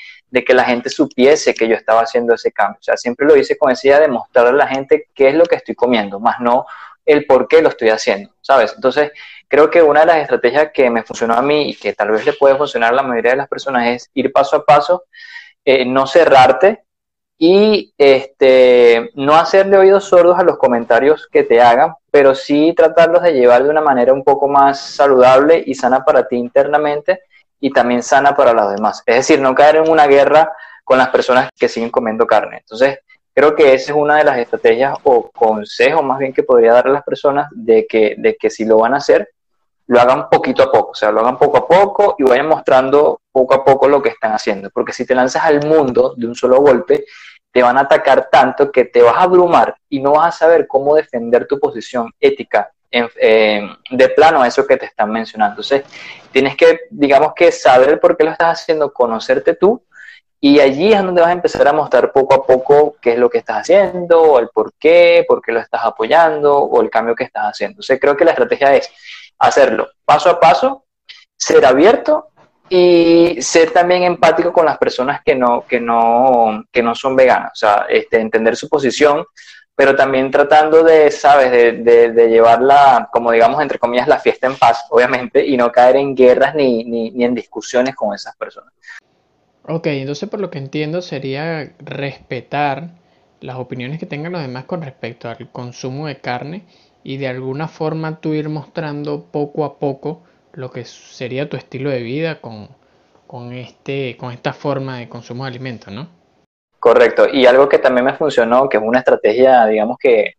que la gente supiese que yo estaba haciendo ese cambio. O sea, siempre lo hice con esa idea de mostrarle a la gente qué es lo que estoy comiendo, más no el por qué lo estoy haciendo, ¿sabes? Entonces, creo que una de las estrategias que me funcionó a mí y que tal vez le puede funcionar a la mayoría de las personas es ir paso a paso, eh, no cerrarte, y este, no hacerle oídos sordos a los comentarios que te hagan, pero sí tratarlos de llevar de una manera un poco más saludable y sana para ti internamente y también sana para los demás. Es decir, no caer en una guerra con las personas que siguen comiendo carne. Entonces, creo que esa es una de las estrategias o consejos más bien que podría dar a las personas de que, de que si lo van a hacer, lo hagan poquito a poco, o sea, lo hagan poco a poco y vayan mostrando poco a poco lo que están haciendo, porque si te lanzas al mundo de un solo golpe, te van a atacar tanto que te vas a abrumar y no vas a saber cómo defender tu posición ética de plano a eso que te están mencionando. Entonces, tienes que, digamos que saber por qué lo estás haciendo, conocerte tú, y allí es donde vas a empezar a mostrar poco a poco qué es lo que estás haciendo, o el por qué, por qué lo estás apoyando, o el cambio que estás haciendo. Entonces, creo que la estrategia es hacerlo paso a paso, ser abierto y ser también empático con las personas que no, que no, que no son veganas, o sea, este, entender su posición, pero también tratando de, ¿sabes?, de, de, llevarla, como digamos, entre comillas, la fiesta en paz, obviamente, y no caer en guerras ni, ni, ni en discusiones con esas personas. Ok, entonces por lo que entiendo sería respetar las opiniones que tengan los demás con respecto al consumo de carne y de alguna forma tú ir mostrando poco a poco lo que sería tu estilo de vida con, con, este, con esta forma de consumo de alimentos, ¿no? Correcto, y algo que también me funcionó, que es una estrategia, digamos que,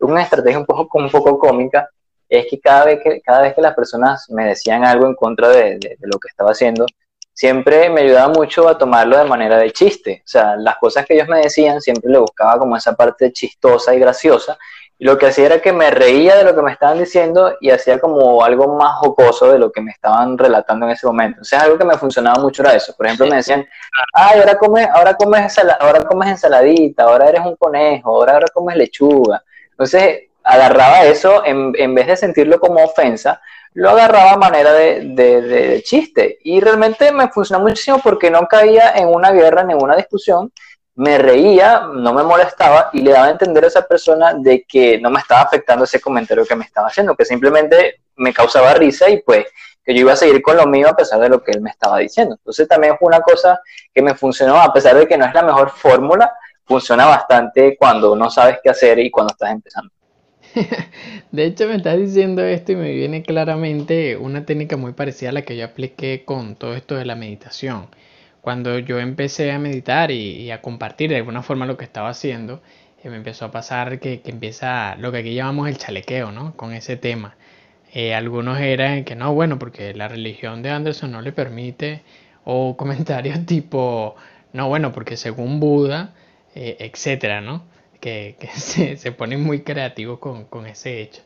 una estrategia un poco, un poco cómica, es que cada vez que, cada vez que las personas me decían algo en contra de, de, lo que estaba haciendo, siempre me ayudaba mucho a tomarlo de manera de chiste. O sea, las cosas que ellos me decían siempre le buscaba como esa parte chistosa y graciosa lo que hacía era que me reía de lo que me estaban diciendo y hacía como algo más jocoso de lo que me estaban relatando en ese momento. Entonces, algo que me funcionaba mucho era eso. Por ejemplo, me decían, ay, ahora comes, ahora comes, ahora comes ensaladita, ahora eres un conejo, ahora, ahora comes lechuga. Entonces, agarraba eso, en, en vez de sentirlo como ofensa, lo agarraba a manera de, de, de, chiste. Y realmente me funcionó muchísimo porque no caía en una guerra, en ninguna discusión, me reía, no me molestaba y le daba a entender a esa persona de que no me estaba afectando ese comentario que me estaba haciendo, que simplemente me causaba risa y pues que yo iba a seguir con lo mío a pesar de lo que él me estaba diciendo. Entonces también fue una cosa que me funcionó, a pesar de que no es la mejor fórmula, funciona bastante cuando no sabes qué hacer y cuando estás empezando. De hecho, me estás diciendo esto y me viene claramente una técnica muy parecida a la que yo apliqué con todo esto de la meditación cuando yo empecé a meditar y, a compartir de alguna forma lo que estaba haciendo, eh, me empezó a pasar que, empieza lo que aquí llamamos el chalequeo, ¿no? Con ese tema. Eh, algunos eran que no, bueno, porque la religión de Anderson no le permite, o comentarios tipo, no, bueno, porque según Buda, eh, etcétera, ¿no? Que, se, se, ponen muy creativos con, con ese hecho.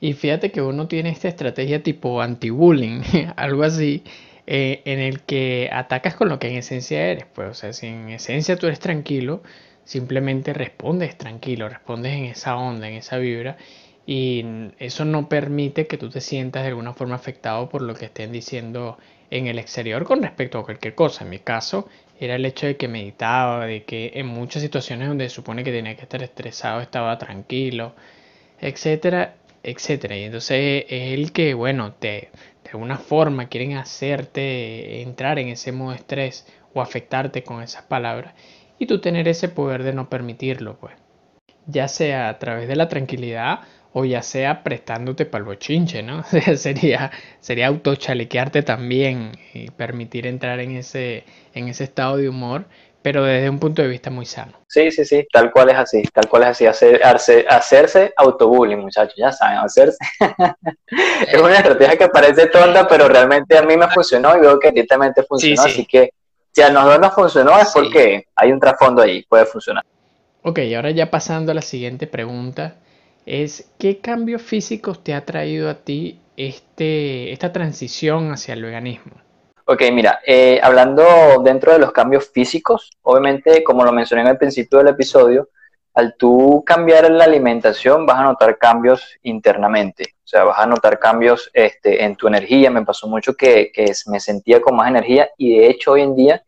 Y fíjate que uno tiene esta estrategia tipo anti-bullying, algo así, eh, en el que atacas con lo que en esencia eres. Pues, o sea, si en esencia tú eres tranquilo, simplemente respondes tranquilo, respondes en esa onda, en esa vibra, y eso no permite que tú te sientas de alguna forma afectado por lo que estén diciendo en el exterior con respecto a cualquier cosa. En mi caso era el hecho de que meditaba, de que en muchas situaciones donde se supone que tenía que estar estresado estaba tranquilo, etcétera, etcétera. Y entonces es el que, bueno, te, de alguna forma quieren hacerte entrar en ese modo estrés o afectarte con esas palabras y tú tener ese poder de no permitirlo, pues. Ya sea a través de la tranquilidad o ya sea prestándote para el bochinche, ¿no? sería, sería autochalequearte también y permitir entrar en ese, en ese estado de humor pero desde un punto de vista muy sano. Sí, sí, sí, tal cual es así, tal cual es así, Hacer, hacerse autobullying, muchachos, ya saben, hacerse. es una estrategia que parece tonta, pero realmente a mí me funcionó y veo que directamente funcionó, así que si a nosotros nos funcionó es porque hay un trasfondo ahí, puede funcionar. Ok, ahora ya pasando a la siguiente pregunta, es ¿qué cambios físicos te ha traído a ti este, esta transición hacia el veganismo? Ok, mira, eh, hablando dentro de los cambios físicos, obviamente, como lo mencioné en el principio del episodio, al tú cambiar la alimentación vas a notar cambios internamente, o sea, vas a notar cambios este, en tu energía. Me pasó mucho que, me sentía con más energía y de hecho hoy en día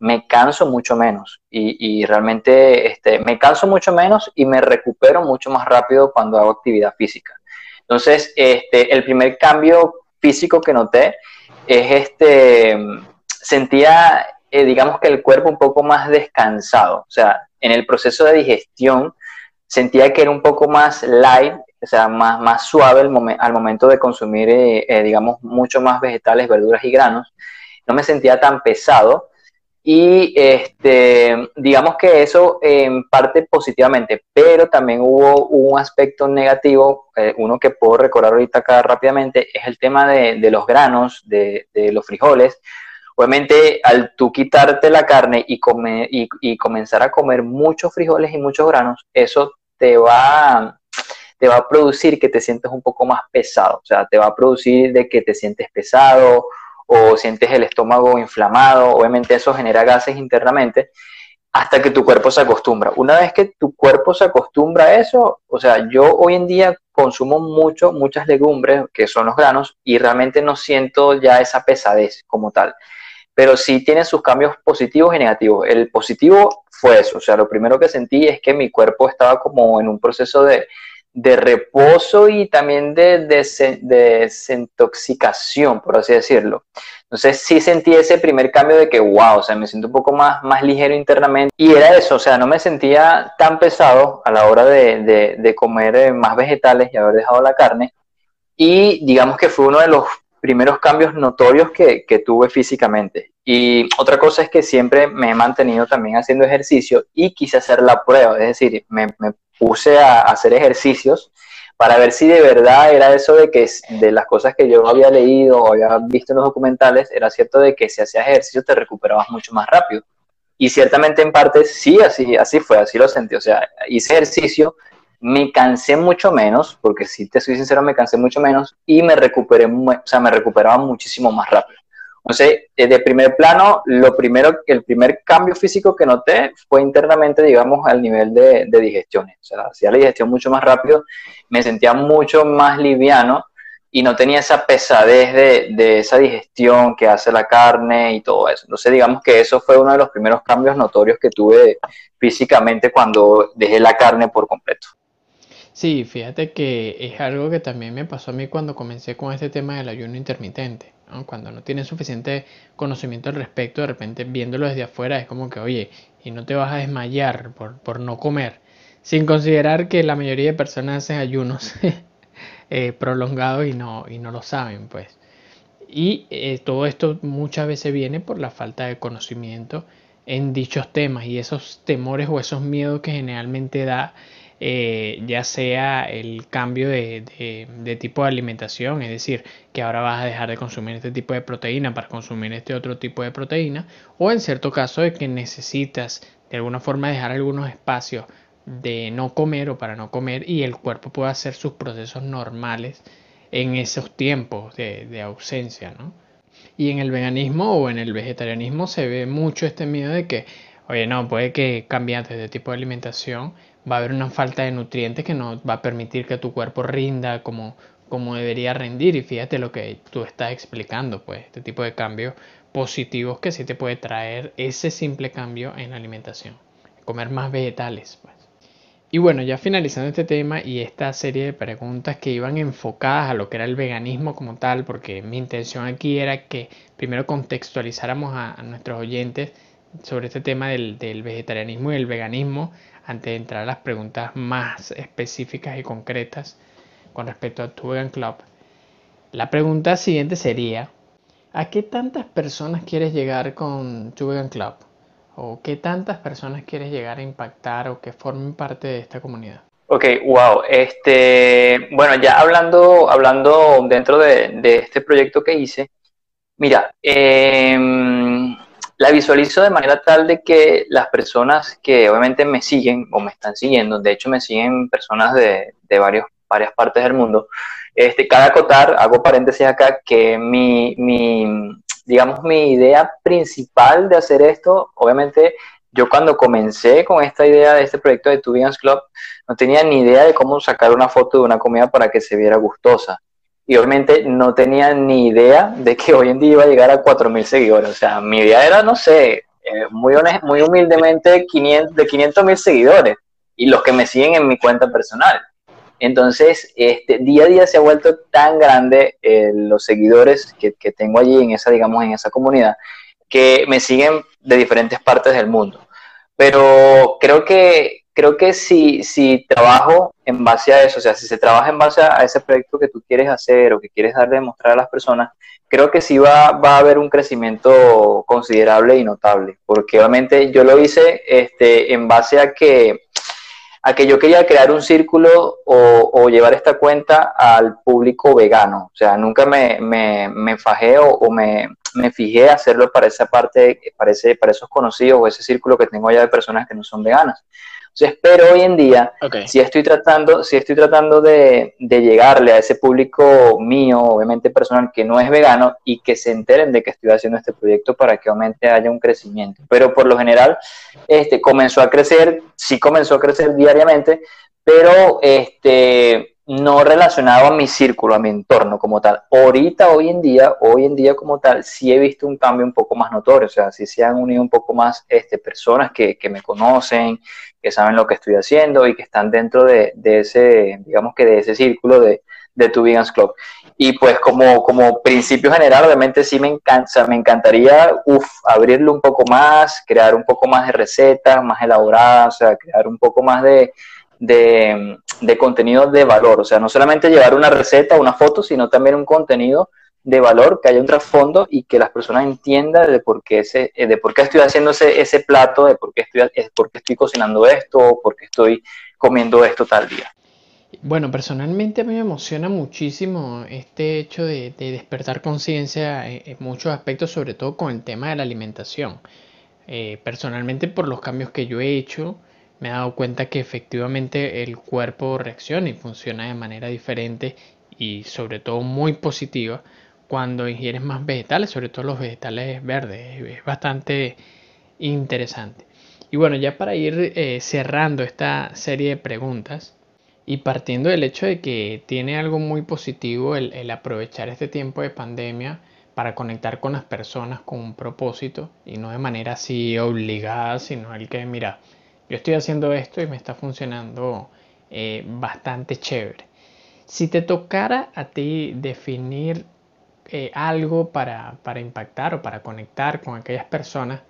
me canso mucho menos y, y realmente este, me canso mucho menos y me recupero mucho más rápido cuando hago actividad física. Entonces, este, el primer cambio físico que noté es este, sentía, eh, digamos que el cuerpo un poco más descansado, o sea, en el proceso de digestión sentía que era un poco más light, o sea, más, más suave al momento de consumir, eh, eh, digamos, mucho más vegetales, verduras y granos. No me sentía tan pesado y este, digamos que eso en parte positivamente, pero también hubo un aspecto negativo, eh, uno que puedo recordar ahorita acá rápidamente, es el tema de, de los granos, de, de, los frijoles. Obviamente, al tú quitarte la carne y, comer, y, y, comenzar a comer muchos frijoles y muchos granos, eso te va, te va a producir que te sientes un poco más pesado, o sea, te va a producir de que te sientes pesado o sientes el estómago inflamado, obviamente eso genera gases internamente hasta que tu cuerpo se acostumbra. Una vez que tu cuerpo se acostumbra a eso, o sea, yo hoy en día consumo mucho, muchas legumbres, que son los granos, y realmente no siento ya esa pesadez como tal. Pero sí tiene sus cambios positivos y negativos. El positivo fue eso, o sea, lo primero que sentí es que mi cuerpo estaba como en un proceso de, de reposo y también de, de, desintoxicación, por así decirlo. Entonces sí sentí ese primer cambio de que, wow, o sea, me siento un poco más, más ligero internamente. Y era eso, o sea, no me sentía tan pesado a la hora de, comer eh, más vegetales y haber dejado la carne. Y digamos que fue uno de los primeros cambios notorios que, tuve físicamente. Y otra cosa es que siempre me he mantenido también haciendo ejercicio y quise hacer la prueba, es decir, me, puse a hacer ejercicios para ver si de verdad era eso de que de las cosas que yo había leído o había visto en los documentales, era cierto de que si hacías ejercicio te recuperabas mucho más rápido. Y ciertamente en parte sí, así, así fue, así lo sentí. O sea, hice ejercicio, me cansé mucho menos, porque si te soy sincero, me cansé mucho menos y me recuperé, o sea, me recuperaba muchísimo más rápido. Entonces, eh, de primer plano, lo primero, el primer cambio físico que noté fue internamente, digamos, al nivel de, de digestiones. O sea, hacía la digestión mucho más rápido, me sentía mucho más liviano y no tenía esa pesadez de, esa digestión que hace la carne y todo eso. Entonces, digamos que eso fue uno de los primeros cambios notorios que tuve físicamente cuando dejé la carne por completo. Sí, fíjate que es algo que también me pasó a mí cuando comencé con este tema del ayuno intermitente. Cuando no tienes suficiente conocimiento al respecto, de repente viéndolo desde afuera es como que, oye, y no te vas a desmayar por, por no comer, sin considerar que la mayoría de personas hacen ayunos eh, prolongados y no, y no lo saben, pues. Y eh, todo esto muchas veces viene por la falta de conocimiento en dichos temas y esos temores o esos miedos que generalmente da eh, ya sea el cambio de, tipo de alimentación, es decir, que ahora vas a dejar de consumir este tipo de proteína para consumir este otro tipo de proteína, o en cierto caso de que necesitas de alguna forma dejar algunos espacios de no comer o para no comer y el cuerpo pueda hacer sus procesos normales en esos tiempos de, de ausencia, ¿no? Y en el veganismo o en el vegetarianismo se ve mucho este miedo de que, oye, no, puede que cambiantes de tipo de alimentación va a haber una falta de nutrientes que no va a permitir que tu cuerpo rinda como, como debería rendir. Y fíjate lo que tú estás explicando, pues, este tipo de cambios positivos que sí te puede traer ese simple cambio en la alimentación. Comer más vegetales, pues. Y bueno, ya finalizando este tema y esta serie de preguntas que iban enfocadas a lo que era el veganismo como tal, porque mi intención aquí era que primero contextualizáramos a, nuestros oyentes sobre este tema del, del, vegetarianismo y el veganismo antes de entrar a las preguntas más específicas y concretas con respecto a tu Vegan Club, la pregunta siguiente sería, ¿a qué tantas personas quieres llegar con tu Vegan Club? ¿O qué tantas personas quieres llegar a impactar o que formen parte de esta comunidad? Ok, wow. Este, bueno, ya hablando, hablando dentro de, este proyecto que hice, mira, eh, la visualizo de manera tal de que las personas que obviamente me siguen o me están siguiendo, de hecho me siguen personas de, de varios, varias partes del mundo, este, cada acotar, hago paréntesis acá, que mi, mi, digamos, mi idea principal de hacer esto, obviamente yo cuando comencé con esta idea de este proyecto de Two Club, no tenía ni idea de cómo sacar una foto de una comida para que se viera gustosa y obviamente no tenía ni idea de que hoy en día iba a llegar a 4.000 seguidores. O sea, mi idea era, no sé, eh, muy, muy humildemente 500, de 500.000 seguidores y los que me siguen en mi cuenta personal. Entonces, este, día a día se ha vuelto tan grande eh, los seguidores que, que, tengo allí en esa, digamos, en esa comunidad, que me siguen de diferentes partes del mundo. Pero creo que creo que si, si trabajo en base a eso, o sea, si se trabaja en base a ese proyecto que tú quieres hacer o que quieres darle a mostrar a las personas, creo que sí va, va a haber un crecimiento considerable y notable, porque obviamente yo lo hice este, en base a que, a que yo quería crear un círculo o, llevar esta cuenta al público vegano, o sea, nunca me, me, me fajé o, o me, me fijé hacerlo para esa parte, para, ese, para esos conocidos o ese círculo que tengo allá de personas que no son veganas. Entonces, pero hoy en día, si estoy tratando, si estoy tratando de, de, llegarle a ese público mío, obviamente personal, que no es vegano y que se enteren de que estoy haciendo este proyecto para que aumente haya un crecimiento. Pero por lo general, este, comenzó a crecer, sí comenzó a crecer diariamente, pero este, no relacionado a mi círculo, a mi entorno como tal. Ahorita, hoy en día, hoy en día como tal, sí he visto un cambio un poco más notorio, o sea, sí se han unido un poco más este, personas que, que me conocen, que saben lo que estoy haciendo y que están dentro de, de ese, digamos que de ese círculo de, de Tu Vegans Club. Y pues como, como principio general, obviamente sí me encanta, me encantaría abrirlo un poco más, crear un poco más de recetas, más elaboradas, o sea, crear un poco más de, de, de contenido de valor. O sea, no solamente llevar una receta, una foto, sino también un contenido de valor, que haya un trasfondo y que las personas entiendan de por qué, eh, de por qué estoy haciendo ese, ese plato, de por qué, estoy, por qué estoy cocinando esto, por qué estoy comiendo esto tal día. Bueno, personalmente a mí me emociona muchísimo este hecho de, de despertar conciencia en, muchos aspectos, sobre todo con el tema de la alimentación. Eh, personalmente por los cambios que yo he hecho, me he dado cuenta que efectivamente el cuerpo reacciona y funciona de manera diferente y sobre todo muy positiva cuando ingieres más vegetales, sobre todo los vegetales verdes. Es bastante interesante. Y bueno, ya para ir eh, cerrando esta serie de preguntas y partiendo del hecho de que tiene algo muy positivo el, el aprovechar este tiempo de pandemia para conectar con las personas con un propósito y no de manera así obligada, sino el que, mira, yo estoy haciendo esto y me está funcionando eh, bastante chévere. Si te tocara a ti definir eh, algo para, impactar o para conectar con aquellas personas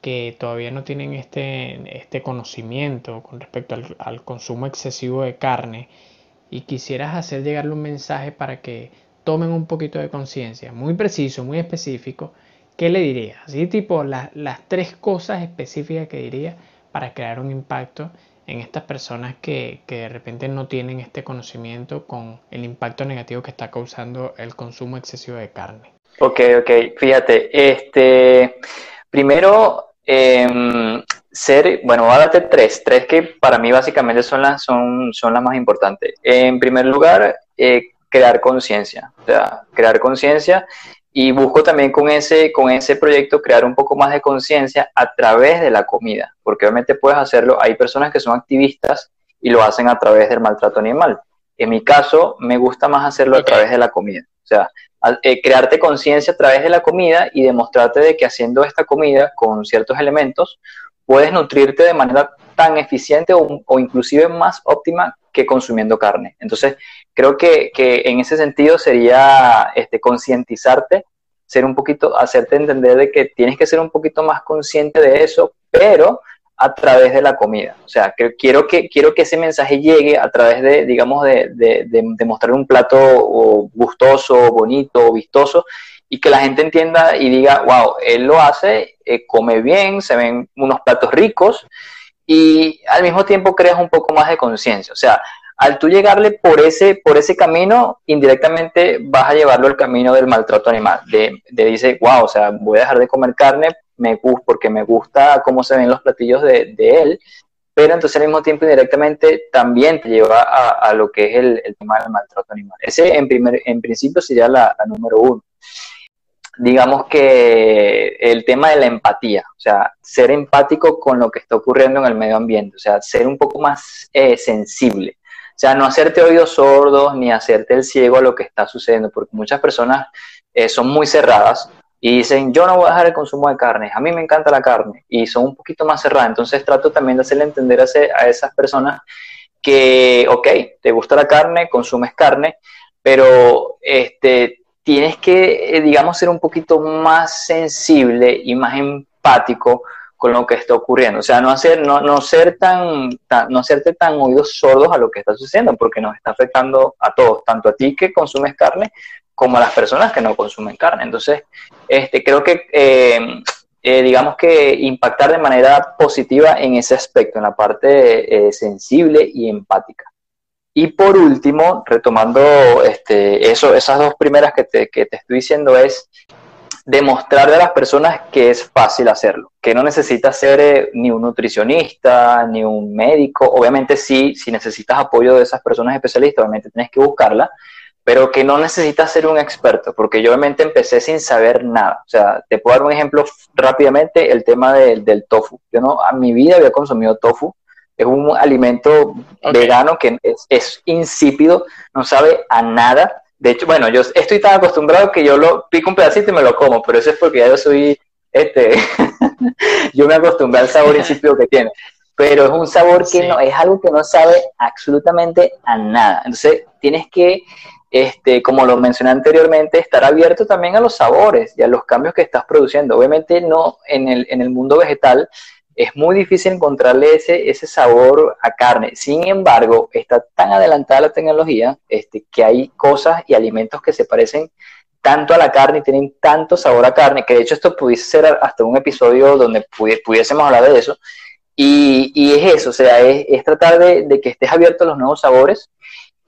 que todavía no tienen este, este conocimiento con respecto al, consumo excesivo de carne y quisieras hacer llegarle un mensaje para que tomen un poquito de conciencia, muy preciso, muy específico, ¿qué le dirías? Así tipo las tres cosas específicas que diría para crear un impacto en estas personas que, que, de repente no tienen este conocimiento con el impacto negativo que está causando el consumo excesivo de carne. Ok, ok, fíjate, este, primero, em, ser, bueno, voy a tres, tres que para mí básicamente son las, son, son las más importantes. En primer lugar, eh, crear conciencia, o sea, crear conciencia y busco también con ese, con ese proyecto crear un poco más de conciencia a través de la comida, porque obviamente puedes hacerlo, hay personas que son activistas y lo hacen a través del maltrato animal. En mi caso, me gusta más hacerlo a través de la comida. O sea, eh, crearte conciencia a través de la comida y demostrarte de que haciendo esta comida con ciertos elementos, puedes nutrirte de manera tan eficiente o, o inclusive más óptima que consumiendo carne. Entonces, creo que, que en ese sentido sería este, concientizarte, ser un poquito, hacerte entender de que tienes que ser un poquito más consciente de eso, pero a través de la comida. O sea, que quiero que, quiero que ese mensaje llegue a través de, digamos, de, de, mostrar un plato gustoso, bonito, vistoso, y que la gente entienda y diga, wow, él lo hace, eh, come bien, se ven unos platos ricos, y al mismo tiempo creas un poco más de conciencia. O sea, al tú llegarle por ese, por ese camino, indirectamente vas a llevarlo al camino del maltrato animal. De, dice, wow, o sea, voy a dejar de comer carne me, porque me gusta cómo se ven los platillos de, él, pero entonces al mismo tiempo indirectamente también te lleva a, lo que es el, tema del maltrato animal. Ese en, primer, en principio sería la, la número uno digamos que el tema de la empatía, o sea, ser empático con lo que está ocurriendo en el medio ambiente, o sea, ser un poco más eh, sensible. Sea, no hacerte oídos sordos ni hacerte el ciego a lo que está sucediendo, porque muchas personas eh, son muy cerradas y dicen, yo no voy a dejar el consumo de carne, a mí me encanta la carne, y son un poquito más cerradas. Entonces trato también de hacerle entender a, a esas personas que, ok, te gusta la carne, consumes carne, pero este, tienes que, eh, digamos, ser un poquito más sensible y más empático con lo que está ocurriendo. O sea, no, hacer, no, no, ser tan, no hacerte tan oídos sordos a lo que está sucediendo, porque nos está afectando a todos, tanto a ti que consumes carne como a las personas que no consumen carne. Entonces, este, creo que, eh, eh, digamos que impactar de manera positiva en ese aspecto, en la parte eh, sensible y empática. Y por último, retomando este, eso, esas dos primeras que te, que te estoy diciendo es demostrarle a las personas que es fácil hacerlo, que no necesitas ser eh, ni un nutricionista, ni un médico, obviamente sí, si necesitas apoyo de esas personas especialistas, obviamente tienes que buscarla, pero que no necesitas ser un experto, porque yo obviamente empecé sin saber nada. O sea, te puedo dar un ejemplo rápidamente, el tema del tofu. Yo no, a mi vida había consumido tofu, es un alimento vegano que es, es insípido, no sabe a nada, de hecho, bueno, yo estoy tan acostumbrado que yo lo pico un pedacito y me lo como, pero eso es porque ya yo soy, este, yo me acostumbré al sabor insípido que tiene. Pero es un sabor que no, es algo que no sabe absolutamente a nada. Entonces, tienes que, este, como lo mencioné anteriormente, estar abierto también a los sabores y a los cambios que estás produciendo. Obviamente, no en el, en el mundo vegetal es muy difícil encontrarle ese, ese sabor a carne. Sin embargo, está tan adelantada la tecnología este, que hay cosas y alimentos que se parecen tanto a la carne y tienen tanto sabor a carne, que de hecho esto pudiese ser hasta un episodio donde pudiésemos hablar de eso. Y, y es eso, o sea, es, es tratar de, de, que estés abierto a los nuevos sabores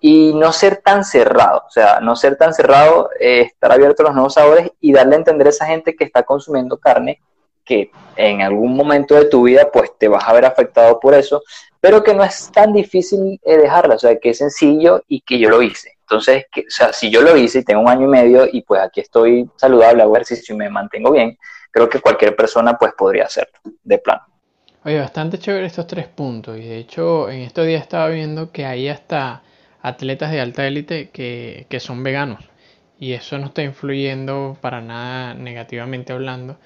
y no ser tan cerrado, o sea, no ser tan cerrado, eh, estar abierto a los nuevos sabores y darle a entender a esa gente que está consumiendo carne que en algún momento de tu vida pues te vas a ver afectado por eso, pero que no es tan difícil eh, dejarla, o sea, que es sencillo y que yo lo hice. Entonces, que, o sea, si yo lo hice y tengo un año y medio y pues aquí estoy saludable, hago ejercicio y me mantengo bien, creo que cualquier persona pues podría hacerlo, de plano. Oye, bastante chévere estos tres puntos y de hecho en estos días estaba viendo que hay hasta atletas de alta élite que, que son veganos y eso no está influyendo para nada negativamente hablando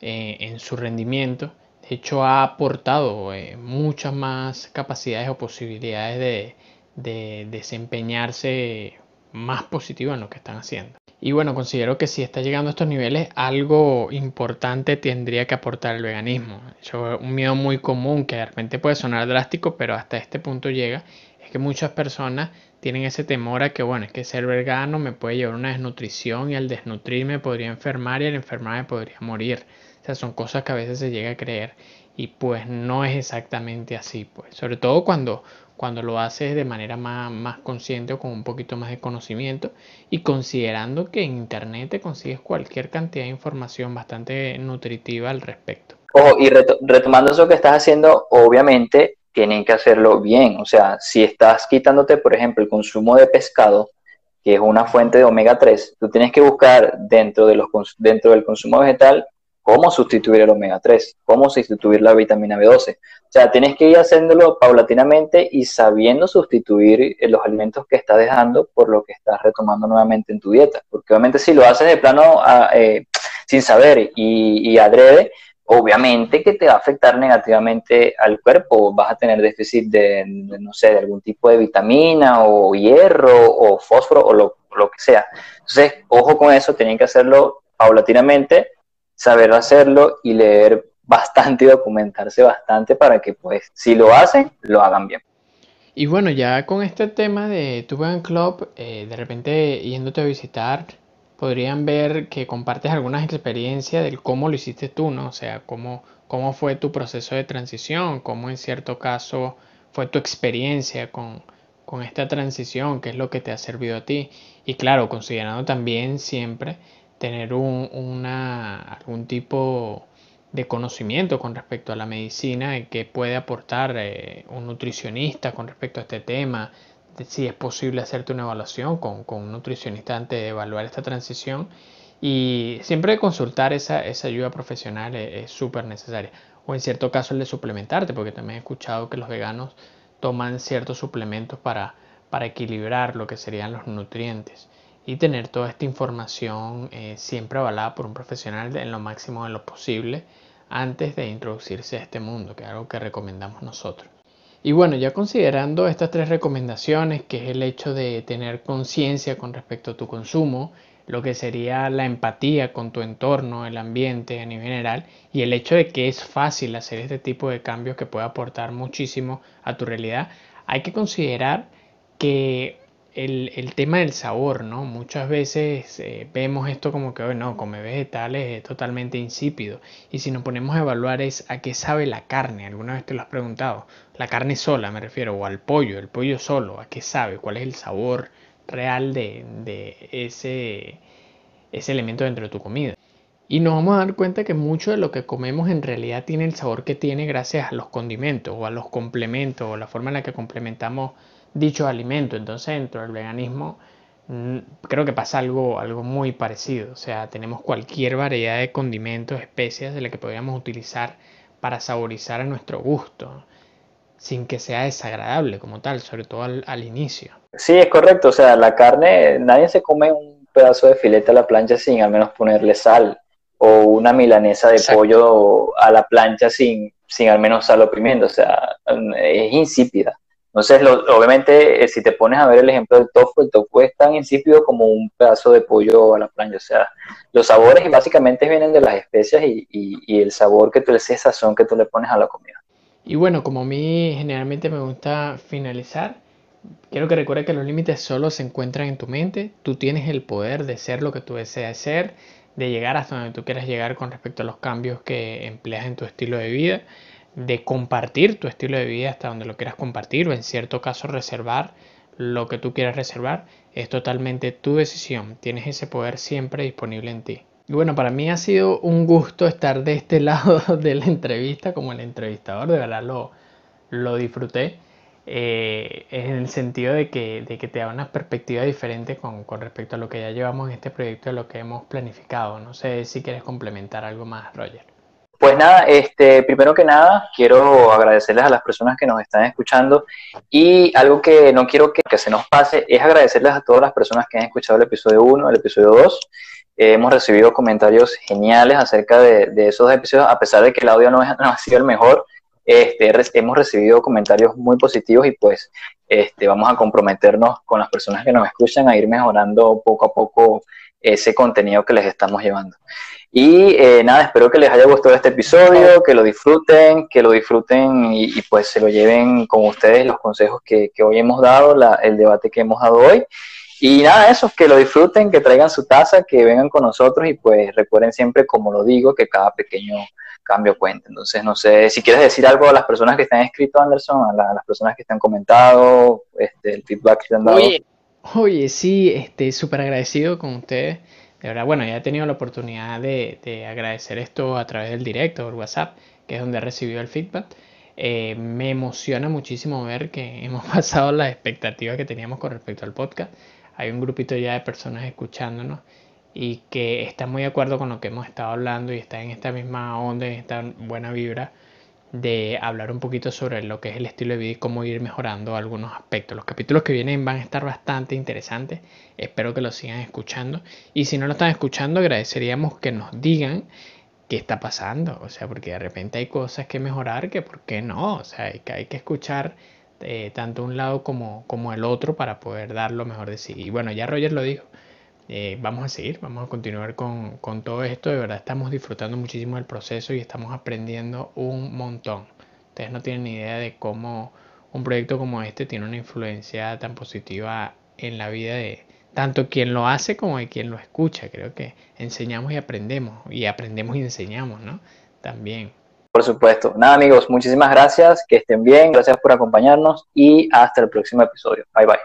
eh, en su rendimiento. De hecho, ha aportado eh, muchas más capacidades o posibilidades de, de desempeñarse más positivo en lo que están haciendo. Y bueno, considero que si está llegando a estos niveles, algo importante tendría que aportar el veganismo. es un miedo muy común que de repente puede sonar drástico, pero hasta este punto llega, es que muchas personas tienen ese temor a que, bueno, es que ser vegano me puede llevar a una desnutrición y al desnutrirme podría enfermar y al enfermarme podría morir. O sea, son cosas que a veces se llega a creer y pues no es exactamente así, pues. Sobre todo cuando, cuando lo haces de manera más, más consciente o con un poquito más de conocimiento y considerando que en internet te consigues cualquier cantidad de información bastante nutritiva al respecto. Ojo, y retomando eso que estás haciendo, obviamente tienen que hacerlo bien. O sea, si estás quitándote, por ejemplo, el consumo de pescado, que es una fuente de omega 3, tú tienes que buscar dentro, de los, dentro del consumo vegetal cómo sustituir el omega 3, cómo sustituir la vitamina B12. O sea, tienes que ir haciéndolo paulatinamente y sabiendo sustituir eh, los alimentos que estás dejando por lo que estás retomando nuevamente en tu dieta. Porque obviamente si lo haces de plano ah, eh, sin saber y, adrede, obviamente que te va a afectar negativamente al cuerpo. Vas a tener déficit de, no sé, de algún tipo de vitamina o hierro o fósforo o lo, lo que sea. Entonces, ojo con eso, tienen que hacerlo paulatinamente saber hacerlo y leer bastante y documentarse bastante para que pues si lo hacen, lo hagan bien. Y bueno, ya con este tema de tu Vegan Club, eh, de repente yéndote a visitar, podrían ver que compartes algunas experiencias del cómo lo hiciste tú, ¿no? O sea, cómo, cómo fue tu proceso de transición, cómo en cierto caso fue tu experiencia con, con esta transición, qué es lo que te ha servido a ti. Y claro, considerando también siempre tener un, una, algún tipo de conocimiento con respecto a la medicina y que puede aportar eh, un nutricionista con respecto a este tema, si es posible hacerte una evaluación con, con un nutricionista antes de evaluar esta transición. Y siempre consultar esa, esa ayuda profesional es súper necesaria. O en cierto caso el de suplementarte porque también he escuchado que los veganos toman ciertos suplementos para, para equilibrar lo que serían los nutrientes y tener toda esta información eh, siempre avalada por un profesional en lo máximo de lo posible antes de introducirse a este mundo, que es algo que recomendamos nosotros. Y bueno, ya considerando estas tres recomendaciones, que es el hecho de tener conciencia con respecto a tu consumo, lo que sería la empatía con tu entorno, el ambiente a nivel general, y el hecho de que es fácil hacer este tipo de cambios que puede aportar muchísimo a tu realidad, hay que considerar que el, tema del sabor, ¿no? Muchas veces eh, vemos esto como que, bueno, comer vegetales es totalmente insípido. Y si nos ponemos a evaluar es a qué sabe la carne. ¿Alguna vez te lo has preguntado? La carne sola, me refiero, o al pollo, el pollo solo, ¿a qué sabe? ¿Cuál es el sabor real de, ese, ese elemento dentro de tu comida? Y nos vamos a dar cuenta que mucho de lo que comemos en realidad tiene el sabor que tiene gracias a los condimentos o a los complementos o la forma en la que complementamos dicho alimento. Entonces dentro del veganismo creo que pasa algo, algo muy parecido. O sea, tenemos cualquier variedad de condimentos, especias de la que podríamos utilizar para saborizar a nuestro gusto sin que sea desagradable como tal, sobre todo al, al inicio. Sí, es correcto. O sea, la carne, nadie se come un pedazo de filete a la plancha sin al menos ponerle sal o una milanesa de pollo a la plancha sin, sin al menos sal o pimienta, o sea, es insípida. Entonces, obviamente, eh, si te pones a ver el ejemplo del tofu, el tofu es tan insípido como un pedazo de pollo a la plancha. O sea, los sabores básicamente vienen de las especias y, el sabor que tú le sazón que tú le pones a la comida. Y bueno, como a mí generalmente me gusta finalizar, quiero que recuerdes que los límites solo se encuentran en tu mente. Tú tienes el poder de ser lo que tú deseas ser de llegar hasta donde tú quieras llegar con respecto a los cambios que empleas en tu estilo de vida, de compartir tu estilo de vida hasta donde lo quieras compartir o en cierto caso reservar lo que tú quieras reservar, es totalmente tu decisión. Tienes ese poder siempre disponible en ti. Y bueno, para mí ha sido un gusto estar de este lado de la entrevista como el entrevistador, de verdad lo, lo disfruté. Eh, en el sentido de que, de que te da una perspectiva diferente con, con, respecto a lo que ya llevamos en este proyecto, a lo que hemos planificado. No sé si quieres complementar algo más, Roger. Pues nada, este, primero que nada, quiero agradecerles a las personas que nos están escuchando y algo que no quiero que, se nos pase es agradecerles a todas las personas que han escuchado el episodio 1, el episodio 2. hemos recibido comentarios geniales acerca de, de, esos episodios, a pesar de que el audio no, no ha sido el mejor este, hemos recibido comentarios muy positivos y pues este, vamos a comprometernos con las personas que nos escuchan a ir mejorando poco a poco ese contenido que les estamos llevando. Y eh, nada, espero que les haya gustado este episodio, que lo disfruten, que lo disfruten y, pues se lo lleven con ustedes los consejos que, hoy hemos dado, el debate que hemos dado hoy. Y nada, eso, que lo disfruten, que traigan su taza, que vengan con nosotros y pues recuerden siempre, como lo digo, que cada pequeño cambio cuenta. Entonces, no sé, si quieres decir algo a las personas que están escrito, Anderson, a, las personas que están comentado, este, el feedback que te han dado. Oye, sí, este, súper agradecido con ustedes. De verdad, bueno, ya he tenido la oportunidad de, agradecer esto a través del directo, o WhatsApp, que es donde he recibido el feedback. Eh, me emociona muchísimo ver que hemos pasado las expectativas que teníamos con respecto al podcast hay un grupito ya de personas escuchándonos y que están muy de acuerdo con lo que hemos estado hablando y están en esta misma onda, en esta buena vibra de hablar un poquito sobre lo que es el estilo de vida y cómo ir mejorando algunos aspectos. Los capítulos que vienen van a estar bastante interesantes, espero que los sigan escuchando y si no lo están escuchando agradeceríamos que nos digan qué está pasando, o sea, porque de repente hay cosas que mejorar que por qué no, o sea, hay que, hay que escuchar eh, tanto un lado como, como el otro para poder dar lo mejor de sí. Y bueno, ya Roger lo dijo, eh, vamos a seguir, vamos a continuar con, con, todo esto, de verdad estamos disfrutando muchísimo del proceso y estamos aprendiendo un montón. Ustedes no tienen ni idea de cómo un proyecto como este tiene una influencia tan positiva en la vida de tanto quien lo hace como de quien lo escucha. Creo que enseñamos y aprendemos, y aprendemos y enseñamos, ¿no? También. Por supuesto. Nada, amigos, muchísimas gracias. Que estén bien. Gracias por acompañarnos y hasta el próximo episodio. Bye bye.